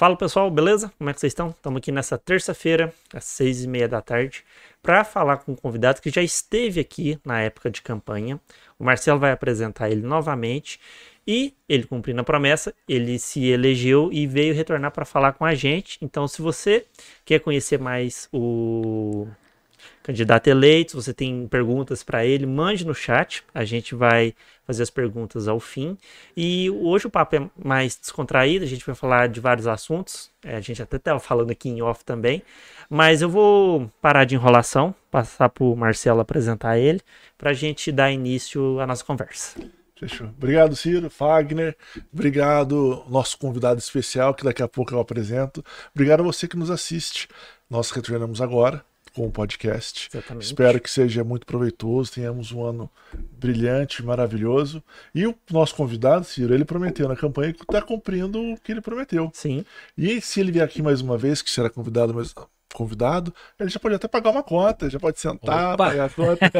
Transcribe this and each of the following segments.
Fala pessoal, beleza? Como é que vocês estão? Estamos aqui nessa terça-feira, às seis e meia da tarde, para falar com um convidado que já esteve aqui na época de campanha. O Marcelo vai apresentar ele novamente e ele cumprindo a promessa, ele se elegeu e veio retornar para falar com a gente. Então, se você quer conhecer mais o candidato eleito, se você tem perguntas para ele, mande no chat, a gente vai fazer as perguntas ao fim. E hoje o papo é mais descontraído, a gente vai falar de vários assuntos, é, a gente até estava falando aqui em off também, mas eu vou parar de enrolação, passar para o Marcelo apresentar ele, para a gente dar início à nossa conversa. Fechou. Obrigado, Ciro, Fagner. Obrigado, nosso convidado especial, que daqui a pouco eu apresento. Obrigado a você que nos assiste. Nós retornamos agora com o podcast. Exatamente. Espero que seja muito proveitoso, tenhamos um ano brilhante, maravilhoso. E o nosso convidado, Ciro, ele prometeu na campanha que está cumprindo o que ele prometeu. Sim. E se ele vier aqui mais uma vez, que será convidado mais convidado, ele já pode até pagar uma conta, já pode sentar, Opa. pagar a conta.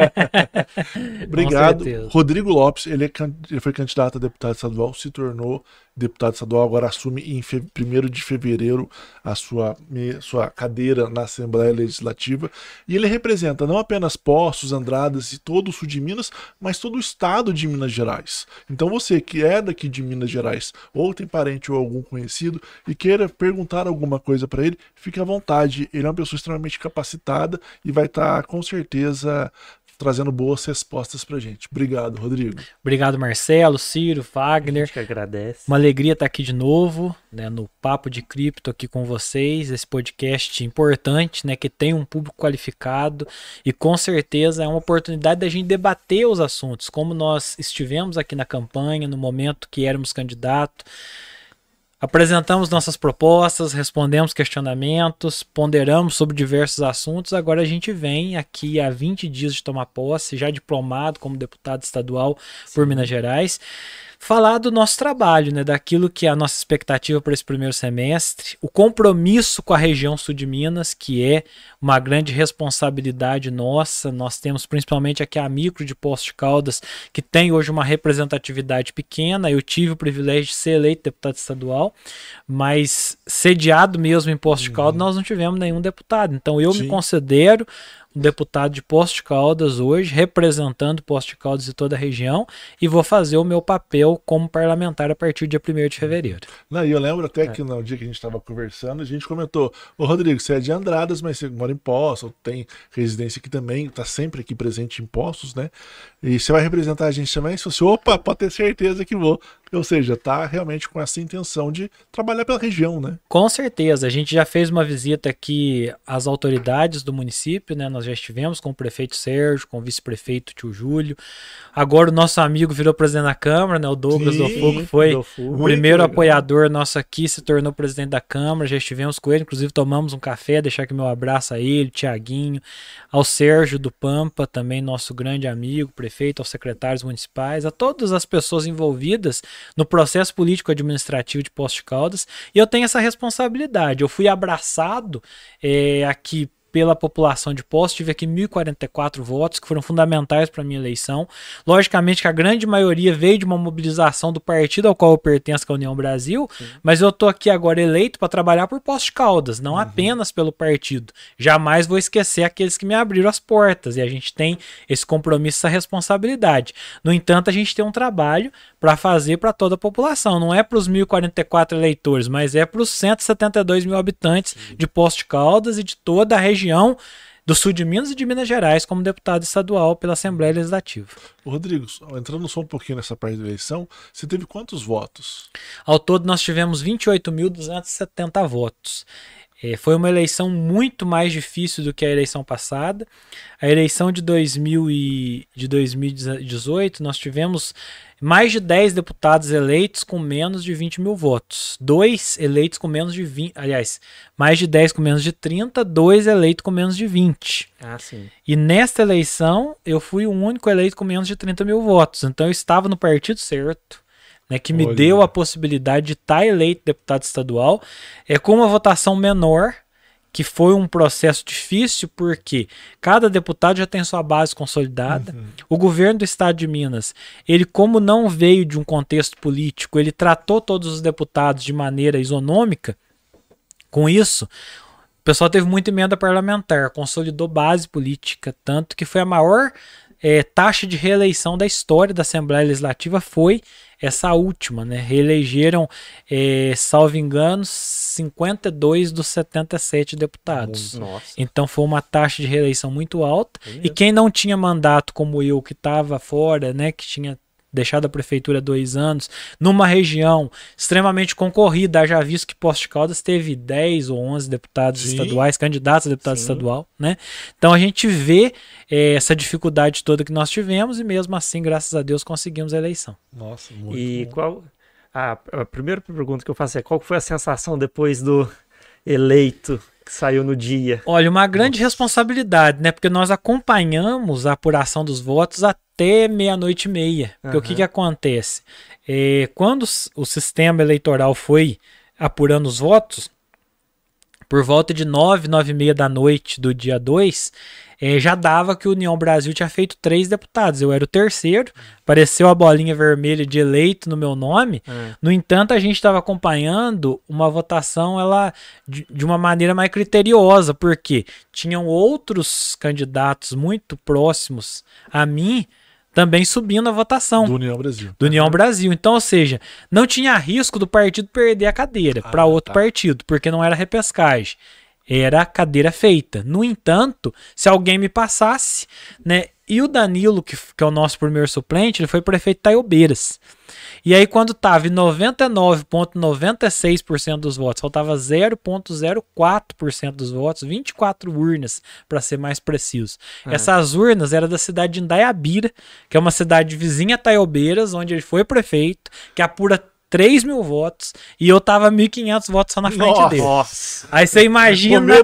Obrigado. Rodrigo Lopes, ele, é, ele foi candidato a deputado estadual, se tornou deputado estadual, agora assume em 1 de fevereiro a sua, sua cadeira na Assembleia Legislativa. E ele representa não apenas Poços, Andradas e todo o sul de Minas, mas todo o estado de Minas Gerais. Então você que é daqui de Minas Gerais, ou tem parente ou algum conhecido, e queira perguntar alguma coisa para ele, fique à vontade. Ele é uma pessoa extremamente capacitada e vai estar com certeza trazendo boas respostas pra gente. Obrigado, Rodrigo. Obrigado, Marcelo, Ciro, Wagner. A gente que agradece. Uma alegria estar aqui de novo, né, no Papo de Cripto aqui com vocês, esse podcast importante, né, que tem um público qualificado e com certeza é uma oportunidade da gente debater os assuntos, como nós estivemos aqui na campanha, no momento que éramos candidatos, Apresentamos nossas propostas, respondemos questionamentos, ponderamos sobre diversos assuntos. Agora a gente vem aqui há 20 dias de tomar posse, já diplomado como deputado estadual Sim. por Minas Gerais falar do nosso trabalho, né, daquilo que é a nossa expectativa para esse primeiro semestre, o compromisso com a região sul de Minas, que é uma grande responsabilidade nossa. Nós temos principalmente aqui a micro de Poços de Caldas, que tem hoje uma representatividade pequena. Eu tive o privilégio de ser eleito deputado estadual, mas sediado mesmo em Poços uhum. de Caldas, nós não tivemos nenhum deputado. Então eu Sim. me considero um deputado de Poços de Caldas hoje, representando Poços de Caldas e toda a região, e vou fazer o meu papel como parlamentar a partir do dia 1 de fevereiro. Não, e eu lembro até é. que no dia que a gente estava conversando, a gente comentou: Ô Rodrigo, você é de Andradas, mas você mora em Poços, tem residência aqui também, está sempre aqui presente em Poços, né? E você vai representar a gente também? Se você, opa, pode ter certeza que vou. Ou seja, tá realmente com essa intenção de trabalhar pela região, né? Com certeza. A gente já fez uma visita aqui às autoridades do município, né? Nós já estivemos com o prefeito Sérgio, com o vice-prefeito Tio Júlio. Agora o nosso amigo virou presidente da Câmara, né? O Douglas Sim, Dofuco foi o primeiro apoiador nosso aqui, se tornou presidente da Câmara. Já estivemos com ele, inclusive tomamos um café, deixar aqui meu abraço a ele, Tiaguinho, ao Sérgio do Pampa, também nosso grande amigo, prefeito, aos secretários municipais, a todas as pessoas envolvidas no processo político administrativo de Poços de Caldas, e eu tenho essa responsabilidade. Eu fui abraçado é, aqui pela população de Poços, tive aqui 1.044 votos que foram fundamentais para a minha eleição. Logicamente que a grande maioria veio de uma mobilização do partido ao qual eu pertenço, que é a União Brasil, Sim. mas eu estou aqui agora eleito para trabalhar por Poços de Caldas, não uhum. apenas pelo partido. Jamais vou esquecer aqueles que me abriram as portas e a gente tem esse compromisso, essa responsabilidade. No entanto, a gente tem um trabalho para fazer para toda a população, não é para os 1.044 eleitores, mas é para os 172 mil habitantes uhum. de Poços de Caldas e de toda a região região do sul de Minas e de Minas Gerais como deputado estadual pela Assembleia Legislativa. Rodrigo, entrando só um pouquinho nessa parte da eleição, você teve quantos votos? Ao todo nós tivemos 28.270 votos. É, foi uma eleição muito mais difícil do que a eleição passada. A eleição de, 2000 e, de 2018, nós tivemos mais de 10 deputados eleitos com menos de 20 mil votos. Dois eleitos com menos de 20. Aliás, mais de 10 com menos de 30, dois eleitos com menos de 20. Ah, sim. E nesta eleição, eu fui o único eleito com menos de 30 mil votos. Então eu estava no partido certo né, que me Olha. deu a possibilidade de estar eleito deputado estadual, é com uma votação menor, que foi um processo difícil, porque cada deputado já tem sua base consolidada. Uhum. O governo do estado de Minas, ele, como não veio de um contexto político, ele tratou todos os deputados de maneira isonômica. Com isso, o pessoal teve muita emenda parlamentar, consolidou base política, tanto que foi a maior é, taxa de reeleição da história da Assembleia Legislativa foi essa última, né? Reelegeram, é, salvo engano, 52 dos 77 deputados. Nossa. Então foi uma taxa de reeleição muito alta. É e quem não tinha mandato, como eu, que estava fora, né? Que tinha deixado a prefeitura dois anos, numa região extremamente concorrida, já visto que Posto de Caldas teve 10 ou 11 deputados Sim. estaduais, candidatos a deputado Sim. estadual, né? Então a gente vê é, essa dificuldade toda que nós tivemos e mesmo assim, graças a Deus, conseguimos a eleição. Nossa, muito E bom. qual... a primeira pergunta que eu faço é qual foi a sensação depois do eleito que saiu no dia? Olha, uma grande responsabilidade, né? Porque nós acompanhamos a apuração dos votos até até meia-noite e meia. Porque uhum. o que, que acontece? É, quando o sistema eleitoral foi apurando os votos, por volta de nove, nove e meia da noite do dia 2, é, já dava que o União Brasil tinha feito três deputados. Eu era o terceiro, apareceu a bolinha vermelha de eleito no meu nome. É. No entanto, a gente estava acompanhando uma votação ela de, de, uma maneira mais criteriosa, porque tinham outros candidatos muito próximos a mim também subindo a votação. Do União Brasil. Do União Brasil. Então, ou seja, não tinha risco do partido perder a cadeira ah, para outro tá. partido, porque não era repescagem. Era cadeira feita. No entanto, se alguém me passasse, né? E o Danilo, que, que é o nosso primeiro suplente, ele foi prefeito de Taiobeiras. E aí, quando estava em 99,96% dos votos, faltava 0,04% dos votos, 24 urnas, para ser mais preciso. É. Essas urnas eram da cidade de Indaiabira, que é uma cidade vizinha a Taiobeiras, onde ele foi prefeito, que apura 3 mil votos e eu tava 1.500 votos só na frente Nossa. dele. Aí você imagina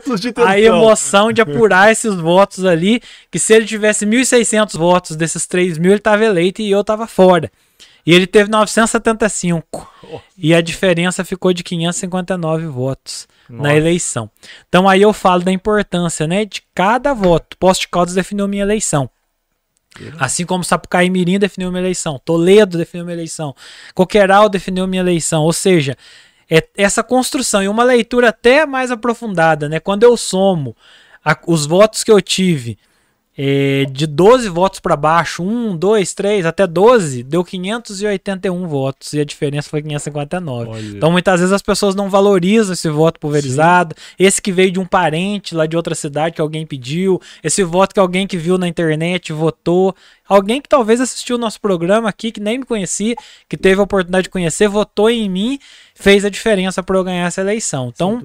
a emoção de apurar esses votos ali, que se ele tivesse 1.600 votos desses 3 mil, ele tava eleito e eu tava fora. E ele teve 975. Oh. E a diferença ficou de 559 votos Nossa. na eleição. Então aí eu falo da importância, né, de cada voto. Posto de Caldas definiu minha eleição. Assim como Sapucaí Mirim definiu minha eleição, Toledo definiu minha eleição, Coqueiral definiu minha eleição. Ou seja, é essa construção e uma leitura até mais aprofundada, né? Quando eu somo a, os votos que eu tive é, de 12 votos para baixo, 1, 2, 3, até 12, deu 581 votos e a diferença foi 559. Olha. Então muitas vezes as pessoas não valorizam esse voto pulverizado, Sim. esse que veio de um parente lá de outra cidade que alguém pediu, esse voto que alguém que viu na internet votou. Alguém que talvez assistiu o nosso programa aqui, que nem me conhecia, que teve a oportunidade de conhecer, votou em mim, fez a diferença para eu ganhar essa eleição. Então,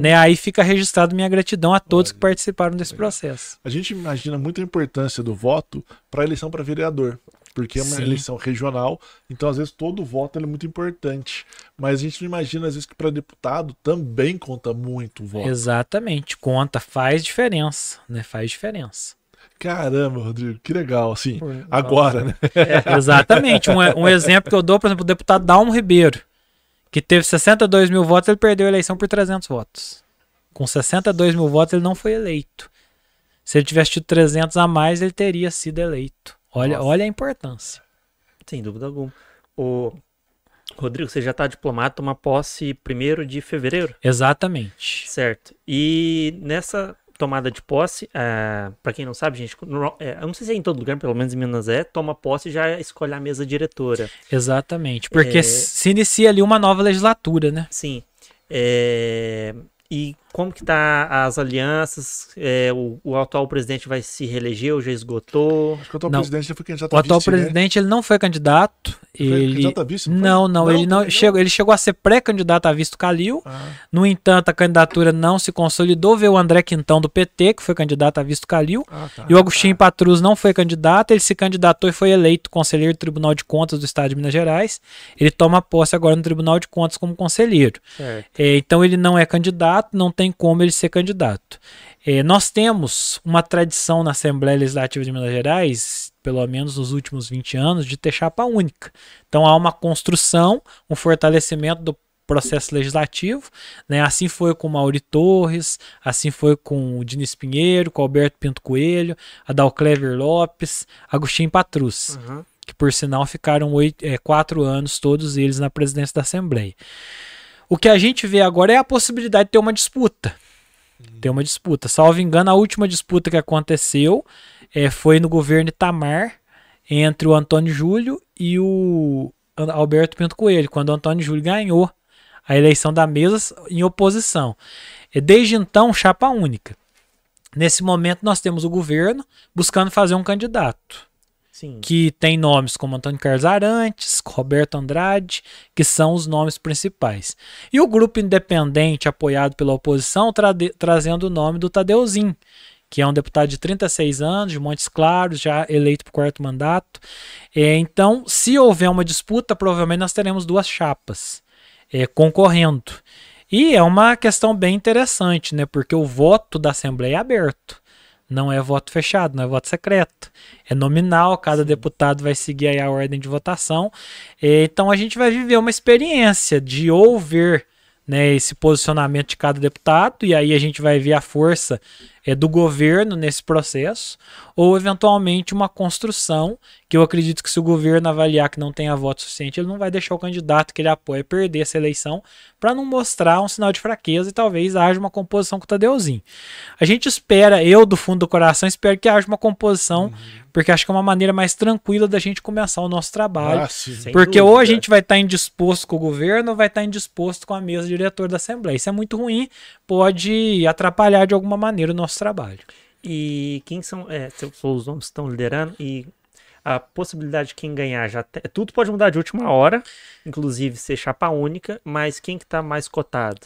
né, aí fica registrado minha gratidão a todos Olha, que participaram desse processo. A gente imagina muito a importância do voto para a eleição para vereador porque é uma Sim. eleição regional, então às vezes todo voto é muito importante. Mas a gente não imagina, às vezes, que para deputado também conta muito o voto. Exatamente, conta, faz diferença, né? Faz diferença. Caramba, Rodrigo, que legal, assim, agora, né? É, exatamente. Um, um, exemplo que eu dou, por exemplo, o deputado Dalmo Ribeiro, que teve 62 mil votos, ele perdeu a eleição por 300 votos. Com 62 mil votos, ele não foi eleito. Se ele tivesse tido 300 a mais, ele teria sido eleito. Olha, olha a importância. Sem dúvida alguma. O Rodrigo, você já está diplomado, toma posse 1 de fevereiro? Exatamente. Certo. E nessa tomada de posse, é, para quem não sabe, gente, no, é, eu não sei se é em todo lugar, pelo menos em Minas é, toma posse e já escolhe a mesa diretora. Exatamente, porque é... se inicia ali uma nova legislatura, né? Sim. É, e como que tá as alianças? É, o, o, atual presidente vai se reeleger ou já esgotou? Acho que o atual não. presidente já foi candidato o a vice. O atual né? presidente ele não foi candidato. Foi ele... candidato a vice? Não, não, não, ele não, não, chegou, ele chegou a ser pré-candidato a vice do Calil. Ah. No entanto, a candidatura não se consolidou. Veio o André Quintão do PT, que foi candidato a vice do Calil. Ah, tá, e o Agostinho tá. Patrus não foi candidato. Ele se candidatou e foi eleito conselheiro do Tribunal de Contas do Estado de Minas Gerais. Ele toma posse agora no Tribunal de Contas como conselheiro. É, então ele não é candidato, não tem como ele ser candidato. É, nós temos uma tradição na Assembleia Legislativa de Minas Gerais, pelo menos nos últimos 20 anos, de ter chapa única. Então há uma construção, um fortalecimento do processo legislativo, né? Assim foi com Mauri Torres, assim foi com o Diniz Pinheiro, com Alberto Pinto Coelho, Adalclever Lopes, Agostinho Patrus, uhum. que por sinal ficaram oito, é, quatro anos todos eles na presidência da Assembleia. O que a gente vê agora é a possibilidade de ter uma disputa. Ter uma disputa. Salvo engano, a última disputa que aconteceu é, foi no governo Itamar entre o Antônio Júlio e o Alberto Pinto Coelho, quando o Antônio Júlio ganhou a eleição da mesa em oposição. Desde então, chapa única. Nesse momento, nós temos o governo buscando fazer um candidato. Sim. Que tem nomes como Antônio Carlos Arantes, Roberto Andrade, que são os nomes principais. E o grupo independente, apoiado pela oposição, tra trazendo o nome do Tadeuzinho, que é um deputado de 36 anos, de Montes Claros, já eleito para o quarto mandato. É, então, se houver uma disputa, provavelmente nós teremos duas chapas é, concorrendo. E é uma questão bem interessante, né? Porque o voto da Assembleia é aberto. Não é voto fechado, não é voto secreto. É nominal, cada Sim. deputado vai seguir a ordem de votação. Então a gente vai viver uma experiência de ouvir né, esse posicionamento de cada deputado, e aí a gente vai ver a força é, do governo nesse processo, ou eventualmente uma construção, que eu acredito que se o governo avaliar que não tenha voto suficiente, ele não vai deixar o candidato que ele apoia perder essa eleição, para não mostrar um sinal de fraqueza e talvez haja uma composição com o Tadeuzinho. A gente espera, eu do fundo do coração, espero que haja uma composição, uhum. porque acho que é uma maneira mais tranquila da gente começar o nosso trabalho. Ah, porque dúvida. ou a gente vai estar tá indisposto com o governo ou vai estar tá indisposto com a mesa diretora da Assembleia. Isso é muito ruim, pode atrapalhar de alguma maneira o nosso trabalho. E quem são é, os nomes que estão liderando e a possibilidade de quem ganhar já te... tudo pode mudar de última hora, inclusive ser chapa única, mas quem que tá mais cotado?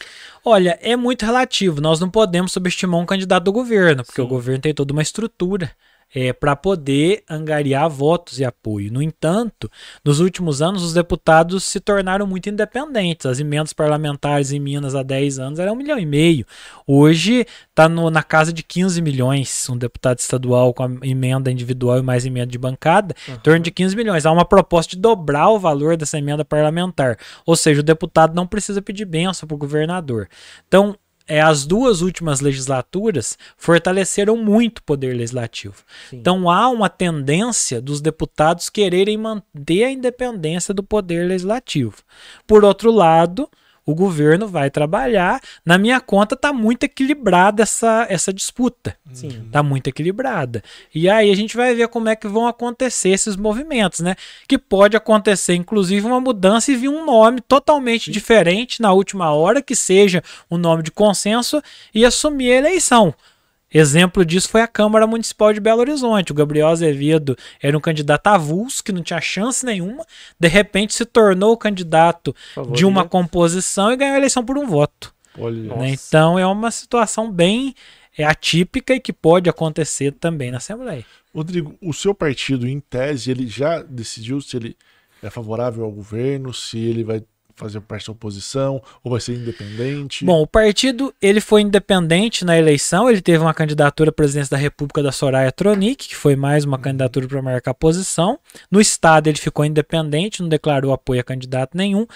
Olha, é muito relativo. Nós não podemos subestimar um candidato do governo, porque Sim. o governo tem toda uma estrutura é, para poder angariar votos e apoio. No entanto, nos últimos anos, os deputados se tornaram muito independentes. As emendas parlamentares em Minas há 10 anos eram um milhão e meio. Hoje está na casa de 15 milhões. Um deputado estadual com a emenda individual e mais emenda de bancada, uhum. em torno de 15 milhões. Há uma proposta de dobrar o valor dessa emenda parlamentar. Ou seja, o deputado não precisa pedir benção para o governador. Então, é, as duas últimas legislaturas fortaleceram muito o poder legislativo. Sim. Então há uma tendência dos deputados quererem manter a independência do poder legislativo. Por outro lado, o governo vai trabalhar. Na minha conta está muito equilibrada essa, essa disputa. Sim. Tá muito equilibrada. E aí a gente vai ver como é que vão acontecer esses movimentos, né? Que pode acontecer, inclusive, uma mudança e vir um nome totalmente Sim. diferente na última hora, que seja um nome de consenso e assumir a eleição. Exemplo disso foi a Câmara Municipal de Belo Horizonte. O Gabriel Azevedo era um candidato avulso, que não tinha chance nenhuma. De repente se tornou o candidato de uma composição e ganhou a eleição por um voto. Né? Então é uma situação bem é, atípica e que pode acontecer também na Assembleia. Rodrigo, o seu partido, em tese, ele já decidiu se ele é favorável ao governo, se ele vai fazer parte da oposição ou vai ser independente? Bom, o partido ele foi independente na eleição, ele teve uma candidatura à presidência da República da Soraya Tronic, que foi mais uma candidatura para marcar posição. No estado ele ficou independente, não declarou apoio a candidato nenhum.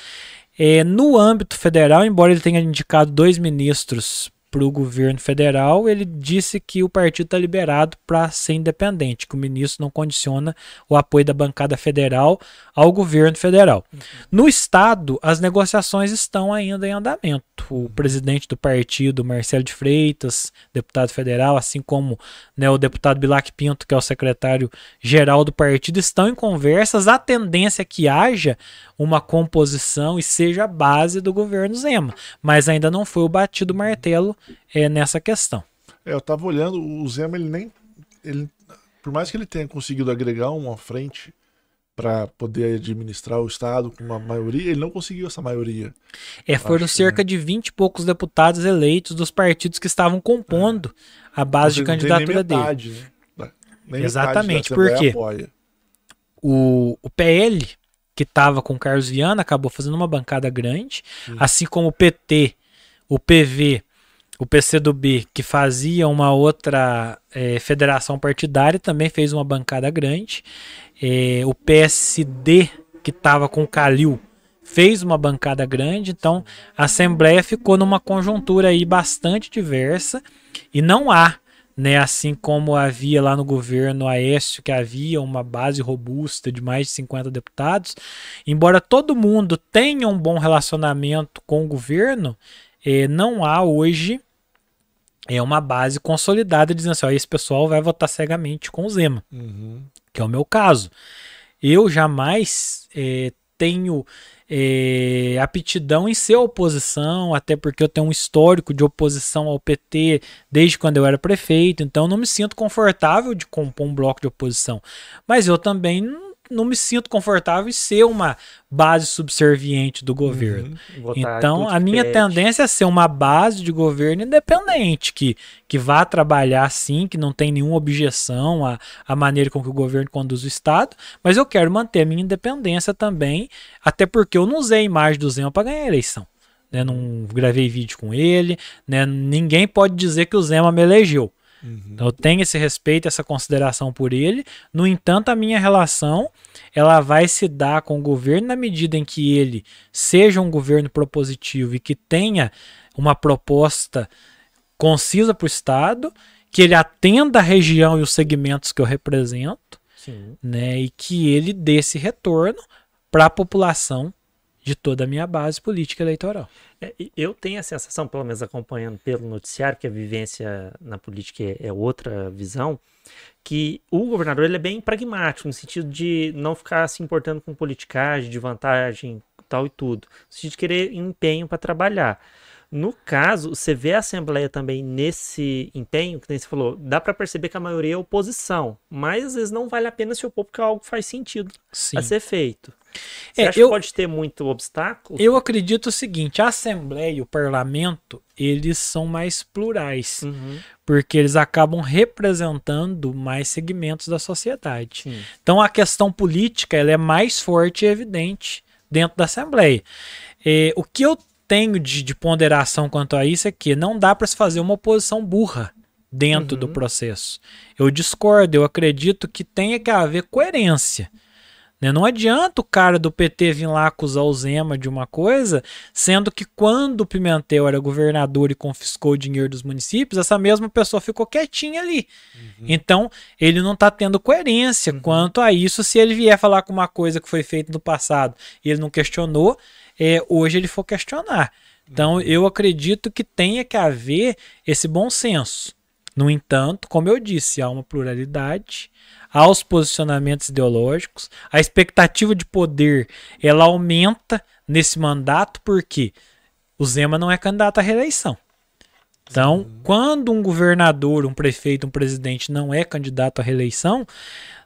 É, no âmbito federal, embora ele tenha indicado dois ministros para o governo federal, ele disse que o partido está liberado para ser independente, que o ministro não condiciona o apoio da bancada federal ao governo federal. Uhum. No estado, as negociações estão ainda em andamento. O presidente do partido, Marcelo de Freitas, deputado federal, assim como né, o deputado Bilac Pinto, que é o secretário-geral do partido, estão em conversas. A tendência é que haja uma composição e seja a base do governo Zema, mas ainda não foi o batido martelo é, nessa questão. É, eu estava olhando, o Zema, ele nem. Ele, por mais que ele tenha conseguido agregar uma frente para poder administrar o Estado com uma maioria, ele não conseguiu essa maioria. É, foram Acho cerca que, de 20 e poucos deputados eleitos dos partidos que estavam compondo é. a base de candidatura metade, dele. Né? Nem Exatamente, porque o, o PL, que estava com Carlos Viana, acabou fazendo uma bancada grande, Sim. assim como o PT, o PV o PCdoB, que fazia uma outra é, federação partidária, também fez uma bancada grande. É, o PSD, que estava com o Calil, fez uma bancada grande. Então, a Assembleia ficou numa conjuntura aí bastante diversa e não há né? Assim como havia lá no governo Aécio, que havia uma base robusta de mais de 50 deputados, embora todo mundo tenha um bom relacionamento com o governo, eh, não há hoje é uma base consolidada dizendo assim, ó, esse pessoal vai votar cegamente com o Zema, uhum. que é o meu caso. Eu jamais eh, tenho é, aptidão em ser oposição, até porque eu tenho um histórico de oposição ao PT desde quando eu era prefeito, então eu não me sinto confortável de compor um bloco de oposição. Mas eu também não me sinto confortável em ser uma base subserviente do governo. Uhum, então, a minha pede. tendência é ser uma base de governo independente, que, que vá trabalhar sim, que não tem nenhuma objeção à, à maneira com que o governo conduz o Estado, mas eu quero manter a minha independência também, até porque eu não usei a imagem do Zema para ganhar a eleição. Né? Não gravei vídeo com ele, né? ninguém pode dizer que o Zema me elegeu. Uhum. Então eu tenho esse respeito, essa consideração por ele. No entanto, a minha relação ela vai se dar com o governo na medida em que ele seja um governo propositivo e que tenha uma proposta concisa para o Estado, que ele atenda a região e os segmentos que eu represento, Sim. né, e que ele dê esse retorno para a população de toda a minha base política eleitoral. É, eu tenho a sensação, pelo menos acompanhando pelo noticiário, que a vivência na política é, é outra visão, que o governador ele é bem pragmático, no sentido de não ficar se importando com politicagem, de vantagem, tal e tudo. No sentido de querer empenho para trabalhar. No caso, você vê a Assembleia também nesse empenho, que nem você falou, dá para perceber que a maioria é oposição, mas às vezes não vale a pena se opor porque algo faz sentido Sim. a ser feito. Você é, acha eu, que pode ter muito obstáculo? Eu acredito o seguinte: a Assembleia e o Parlamento eles são mais plurais, uhum. porque eles acabam representando mais segmentos da sociedade. Sim. Então a questão política ela é mais forte e evidente dentro da Assembleia. É, o que eu tenho de, de, ponderação quanto a isso é que não dá para se fazer uma oposição burra dentro uhum. do processo. Eu discordo, eu acredito que tenha que haver coerência. Né? Não adianta o cara do PT vir lá acusar o Zema de uma coisa, sendo que quando o Pimentel era governador e confiscou o dinheiro dos municípios, essa mesma pessoa ficou quietinha ali. Uhum. Então, ele não está tendo coerência uhum. quanto a isso. Se ele vier falar com uma coisa que foi feita no passado e ele não questionou, é, hoje ele for questionar. Então, uhum. eu acredito que tenha que haver esse bom senso. No entanto, como eu disse, há uma pluralidade, há os posicionamentos ideológicos, a expectativa de poder ela aumenta nesse mandato porque o Zema não é candidato à reeleição. Então, quando um governador, um prefeito, um presidente não é candidato à reeleição,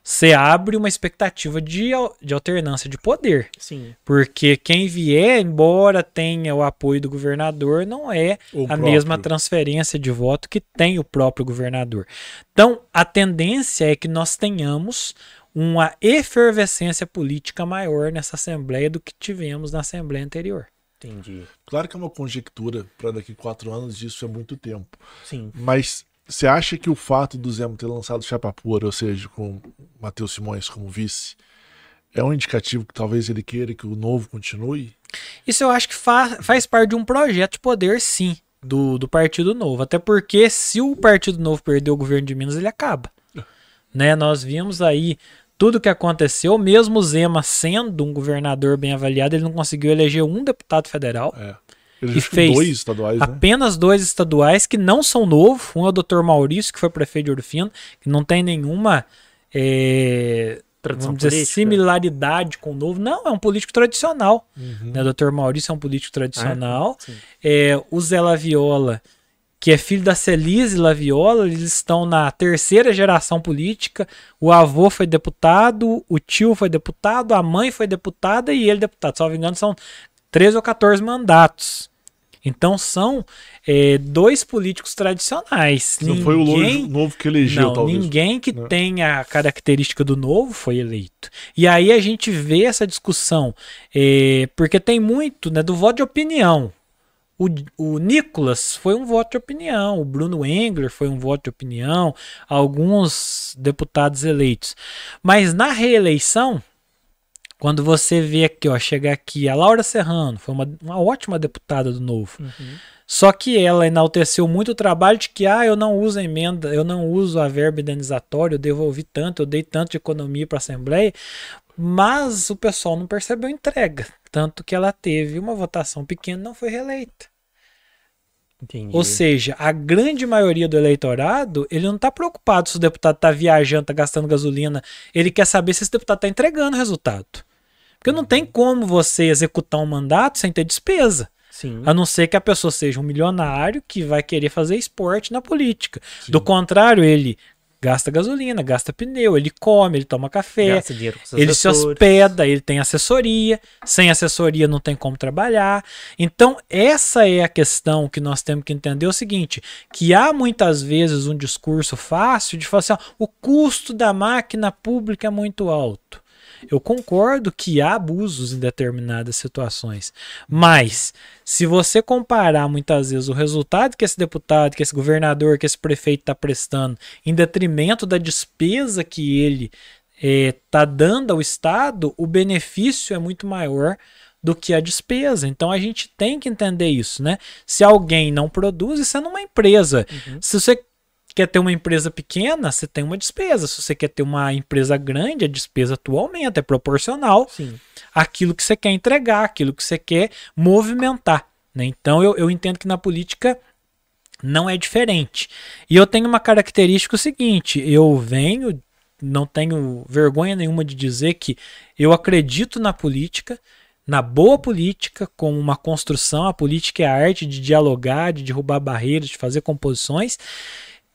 você abre uma expectativa de, de alternância de poder. Sim. Porque quem vier, embora tenha o apoio do governador, não é o a próprio. mesma transferência de voto que tem o próprio governador. Então, a tendência é que nós tenhamos uma efervescência política maior nessa Assembleia do que tivemos na Assembleia anterior. Entendi. Claro que é uma conjectura para daqui quatro anos, isso é muito tempo. Sim. Mas você acha que o fato do Zemo ter lançado Chapa Pura, ou seja, com Matheus Simões como vice, é um indicativo que talvez ele queira que o novo continue? Isso eu acho que fa faz parte de um projeto de poder, sim, do, do Partido Novo. Até porque se o Partido Novo perder o governo de Minas, ele acaba. né? Nós vimos aí tudo que aconteceu, mesmo Zema sendo um governador bem avaliado, ele não conseguiu eleger um deputado federal. É. Ele e fez dois estaduais, né? apenas dois estaduais que não são novos. Um é o Dr. Maurício, que foi prefeito de Ouro Fino, que não tem nenhuma é, vamos dizer, similaridade com o novo. Não, é um político tradicional. Uhum. Né? O Dr. Maurício é um político tradicional. É, é, o Zé Laviola, que é filho da Celise Laviola, eles estão na terceira geração política. O avô foi deputado, o tio foi deputado, a mãe foi deputada e ele deputado. Se não me engano, são 13 ou 14 mandatos. Então são é, dois políticos tradicionais. Não ninguém, foi o novo que elegeu, não, talvez. Ninguém que não. tenha a característica do novo foi eleito. E aí a gente vê essa discussão, é, porque tem muito né, do voto de opinião. O, o Nicolas foi um voto de opinião, o Bruno Engler foi um voto de opinião, alguns deputados eleitos. Mas na reeleição, Quando você vê aqui, ó, chega aqui, a Laura Serrano foi uma, uma ótima deputada do Novo. Uhum. Só que ela enalteceu muito o trabalho de que, ah, eu não uso a emenda, eu não uso a verba indenizatória, eu devolvi tanto, eu dei tanto de economia para a Assembleia, mas o pessoal não percebeu entrega. Tanto que ela teve uma votação pequena e não foi reeleita. Entendi. Ou seja, a grande maioria do eleitorado, ele não está preocupado se o deputado está viajando, está gastando gasolina. Ele quer saber se esse deputado está entregando resultado. Porque não tem como você executar um mandato sem ter despesa. Sim. A não ser que a pessoa seja um milionário que vai querer fazer esporte na política. Sim. Do contrário, ele gasta gasolina, gasta pneu, ele come, ele toma café, ele se hospeda, ele tem assessoria, sem assessoria não tem como trabalhar. Então, essa é a questão que nós temos que entender é o seguinte, que há muitas vezes um discurso fácil de falar assim, ó, o custo da máquina pública é muito alto. Eu concordo que há abusos em determinadas situações, mas se você comparar muitas vezes o resultado que esse deputado, que esse governador, que esse prefeito está prestando, em detrimento da despesa que ele está é, dando ao Estado, o benefício é muito maior do que a despesa. Então a gente tem que entender isso, né? Se alguém não produz, isso é numa empresa. Uhum. Se você quer ter uma empresa pequena, você tem uma despesa. Se você quer ter uma empresa grande, a despesa tua aumenta, é proporcional Sim. àquilo que você quer entregar, aquilo que você quer movimentar. Né? Então eu, eu entendo que na política não é diferente. E eu tenho uma característica seguinte: eu venho, não tenho vergonha nenhuma de dizer que eu acredito na política, na boa política, como uma construção. A política é a arte de dialogar, de derrubar barreiras, de fazer composições.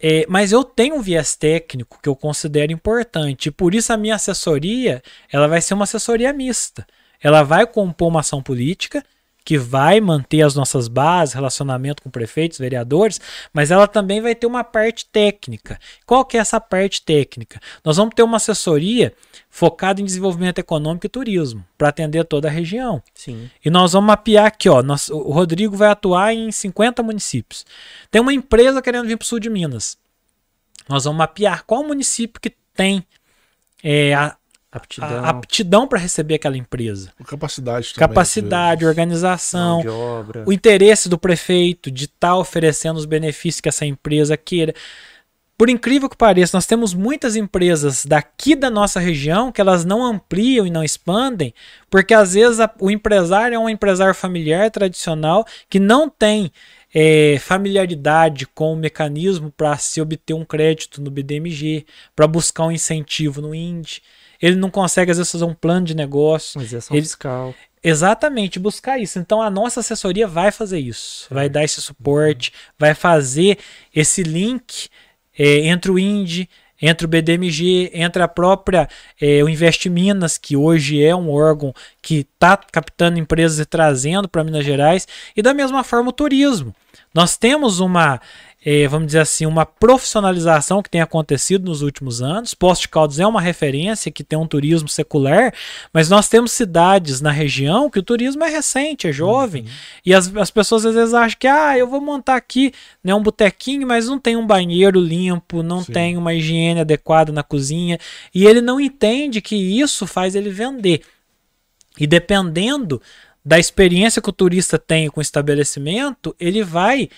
É, mas eu tenho um viés técnico que eu considero importante. Por isso a minha assessoria ela vai ser uma assessoria mista. Ela vai compor uma ação política que vai manter as nossas bases, relacionamento com prefeitos, vereadores, mas ela também vai ter uma parte técnica. Qual que é essa parte técnica? Nós vamos ter uma assessoria focada em desenvolvimento econômico e turismo, para atender toda a região. Sim. E nós vamos mapear aqui, ó, nós, o Rodrigo vai atuar em 50 municípios. Tem uma empresa querendo vir para o sul de Minas. Nós vamos mapear qual município que tem é, a, aptidão, aptidão para receber aquela empresa. Capacidade também, Capacidade, organização, o interesse do prefeito de estar tá oferecendo os benefícios que essa empresa queira. Por incrível que pareça, nós temos muitas empresas daqui da nossa região que elas não ampliam e não expandem, porque às vezes a, o empresário é um empresário familiar tradicional que não tem é, familiaridade com o mecanismo para se obter um crédito no BDMG, para buscar um incentivo no INDE. Ele não consegue, às vezes, fazer um plano de negócio. Isenção ele... fiscal. Exatamente, buscar isso. Então a nossa assessoria vai fazer isso, vai dar esse suporte, vai fazer esse link é, entre o INDE, entre o BDMG, entre a própria é, o Invest Minas, que hoje é um órgão que está captando empresas e trazendo para Minas Gerais, e da mesma forma o turismo. Nós temos uma é, vamos dizer assim, uma profissionalização que tem acontecido nos últimos anos. Posto de Caldas é uma referência que tem um turismo secular, mas nós temos cidades na região que o turismo é recente, é jovem, uhum. e as, as pessoas às vezes acham que, ah, eu vou montar aqui né, um botequinho, mas não tem um banheiro limpo, não Sim. tem uma higiene adequada na cozinha, e ele não entende que isso faz ele vender. E dependendo da experiência que o turista tem com o estabelecimento, ele vai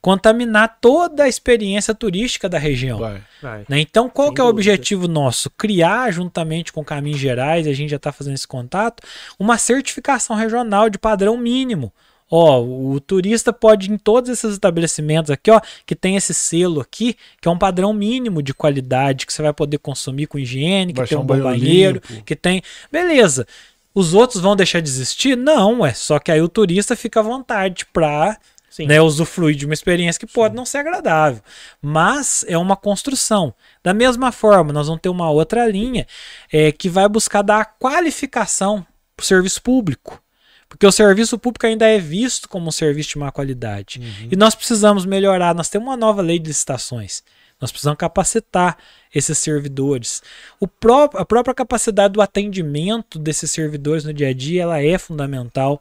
contaminar toda a experiência turística da região. Vai, vai. Né? Então, qual Sem que é o objetivo nosso? Criar, juntamente com Caminhos Gerais, a gente já está fazendo esse contato, uma certificação regional de padrão mínimo. Ó, o turista pode ir em todos esses estabelecimentos aqui, ó, que tem esse selo aqui, que é um padrão mínimo de qualidade que você vai poder consumir com higiene, que tem um bom banheiro, limpo. que tem. Beleza. Os outros vão deixar de existir? Não, é só que aí o turista fica à vontade para né, usufruir de uma experiência que pode Sim. não ser agradável, mas é uma construção. Da mesma forma, nós vamos ter uma outra linha é, que vai buscar dar qualificação para o serviço público. Porque o serviço público ainda é visto como um serviço de má qualidade. Uhum. E nós precisamos melhorar. Nós temos uma nova lei de licitações. Nós precisamos capacitar esses servidores. Pró a própria capacidade do atendimento desses servidores no dia a dia ela é fundamental.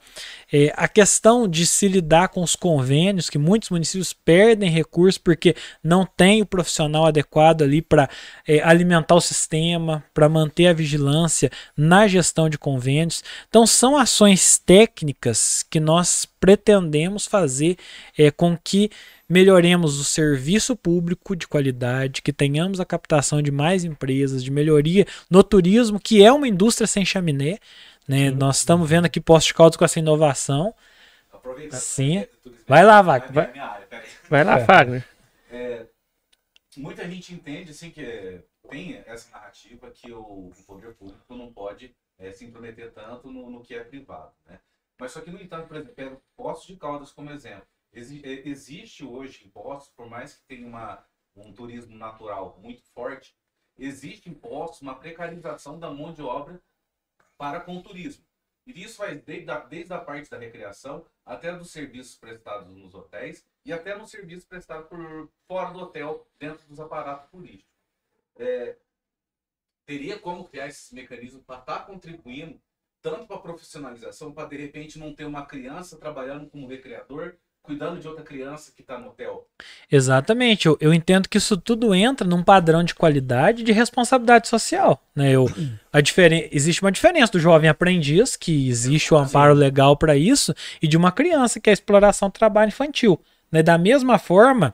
É, a questão de se lidar com os convênios, que muitos municípios perdem recursos porque não tem o profissional adequado ali para é, alimentar o sistema, para manter a vigilância na gestão de convênios. Então, são ações técnicas que nós pretendemos fazer é, com que melhoremos o serviço público de qualidade, que tenhamos a captação de mais empresas, de melhoria no turismo, que é uma indústria sem chaminé. Né? Sim, Nós estamos vendo aqui Posto de Caldas com essa inovação. Sim. Vai lá, Wagner. Vai, vai lá, é. Wagner. É, muita gente entende assim que tem essa narrativa que o, o poder público não pode é, se intrometer tanto no, no, que é privado. Né? Mas só que, no entanto, por exemplo, pego Poços de Caldas como exemplo. É, existe hoje impostos, por mais que tenha uma, um turismo natural muito forte, existe impostos, uma precarização da mão de obra para com o turismo. E isso vai desde a, desde a parte da recreação até dos serviços prestados nos hotéis e até nos serviços prestados por fora do hotel, dentro dos aparatos turísticos. É, teria como criar esses mecanismos para estar tá contribuindo tanto para a profissionalização, para de repente não ter uma criança trabalhando como recreador cuidando de outra criança que está no hotel. Exatamente. Eu, eu entendo que isso tudo entra num padrão de qualidade de responsabilidade social. Né? Eu, a diferen existe uma diferença do jovem aprendiz, que existe o amparo Sim. legal para isso, e de uma criança, que é a exploração do trabalho infantil. Né? Da mesma forma,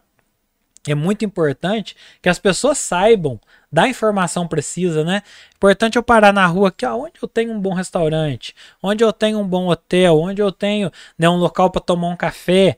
é muito importante que as pessoas saibam da informação precisa, né? Importante eu parar na rua aqui, onde eu tenho um bom restaurante, onde eu tenho um bom hotel, onde eu tenho né, um local para tomar um café.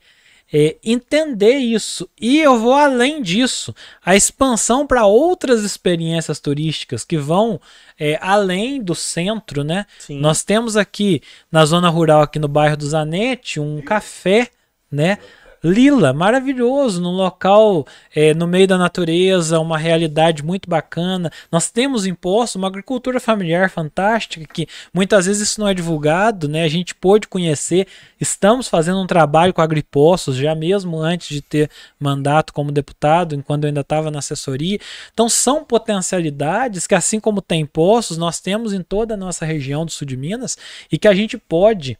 É, entender isso. E eu vou além disso, a expansão para outras experiências turísticas que vão é, além do centro, né? Sim. Nós temos aqui na zona rural, aqui no bairro do Zanete, um café, né? Lila, maravilhoso, num local é, no meio da natureza, uma realidade muito bacana. Nós temos imposto, uma agricultura familiar fantástica, que muitas vezes isso não é divulgado, né? A gente pôde conhecer. Estamos fazendo um trabalho com agripostos, já mesmo antes de ter mandato como deputado, enquanto eu ainda estava na assessoria. Então, são potencialidades que, assim como tem postos, nós temos em toda a nossa região do sul de Minas e que a gente pode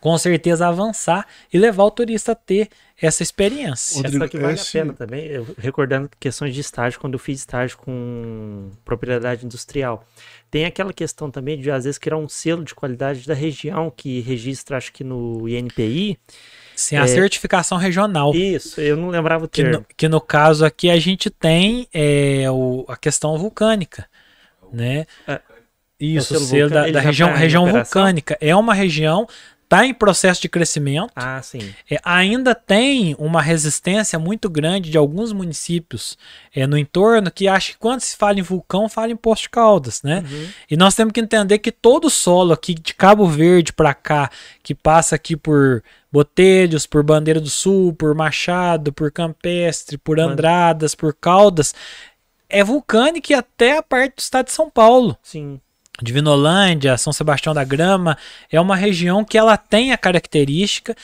com certeza avançar e levar o turista a ter essa experiência. Rodrigo, Essa que vale esse... a pena também, eu, recordando questões de estágio, quando eu fiz estágio com propriedade industrial. Tem aquela questão também de, às vezes, criar um selo de qualidade da região que registra, acho que no INPI. Sim, a é... certificação regional. Isso, eu não lembrava o termo. Que no, que no caso aqui a gente tem é, o, a questão vulcânica, né? É. Isso, o selo, da, da região, tá região vulcânica. É uma região está em processo de crescimento. Ah, sim. É, ainda tem uma resistência muito grande de alguns municípios é, no entorno que acham que quando se fala em vulcão, fala em Posto de Caldas, né? Uhum. E nós temos que entender que todo o solo aqui de Cabo Verde para cá, que passa aqui por Botelhos, por Bandeira do Sul, por Machado, por Campestre, por Andradas, por Caldas, é vulcânico e até a parte do estado de São Paulo. Sim. Divinolândia, São Sebastião da Grama, é uma região que ela tem a característica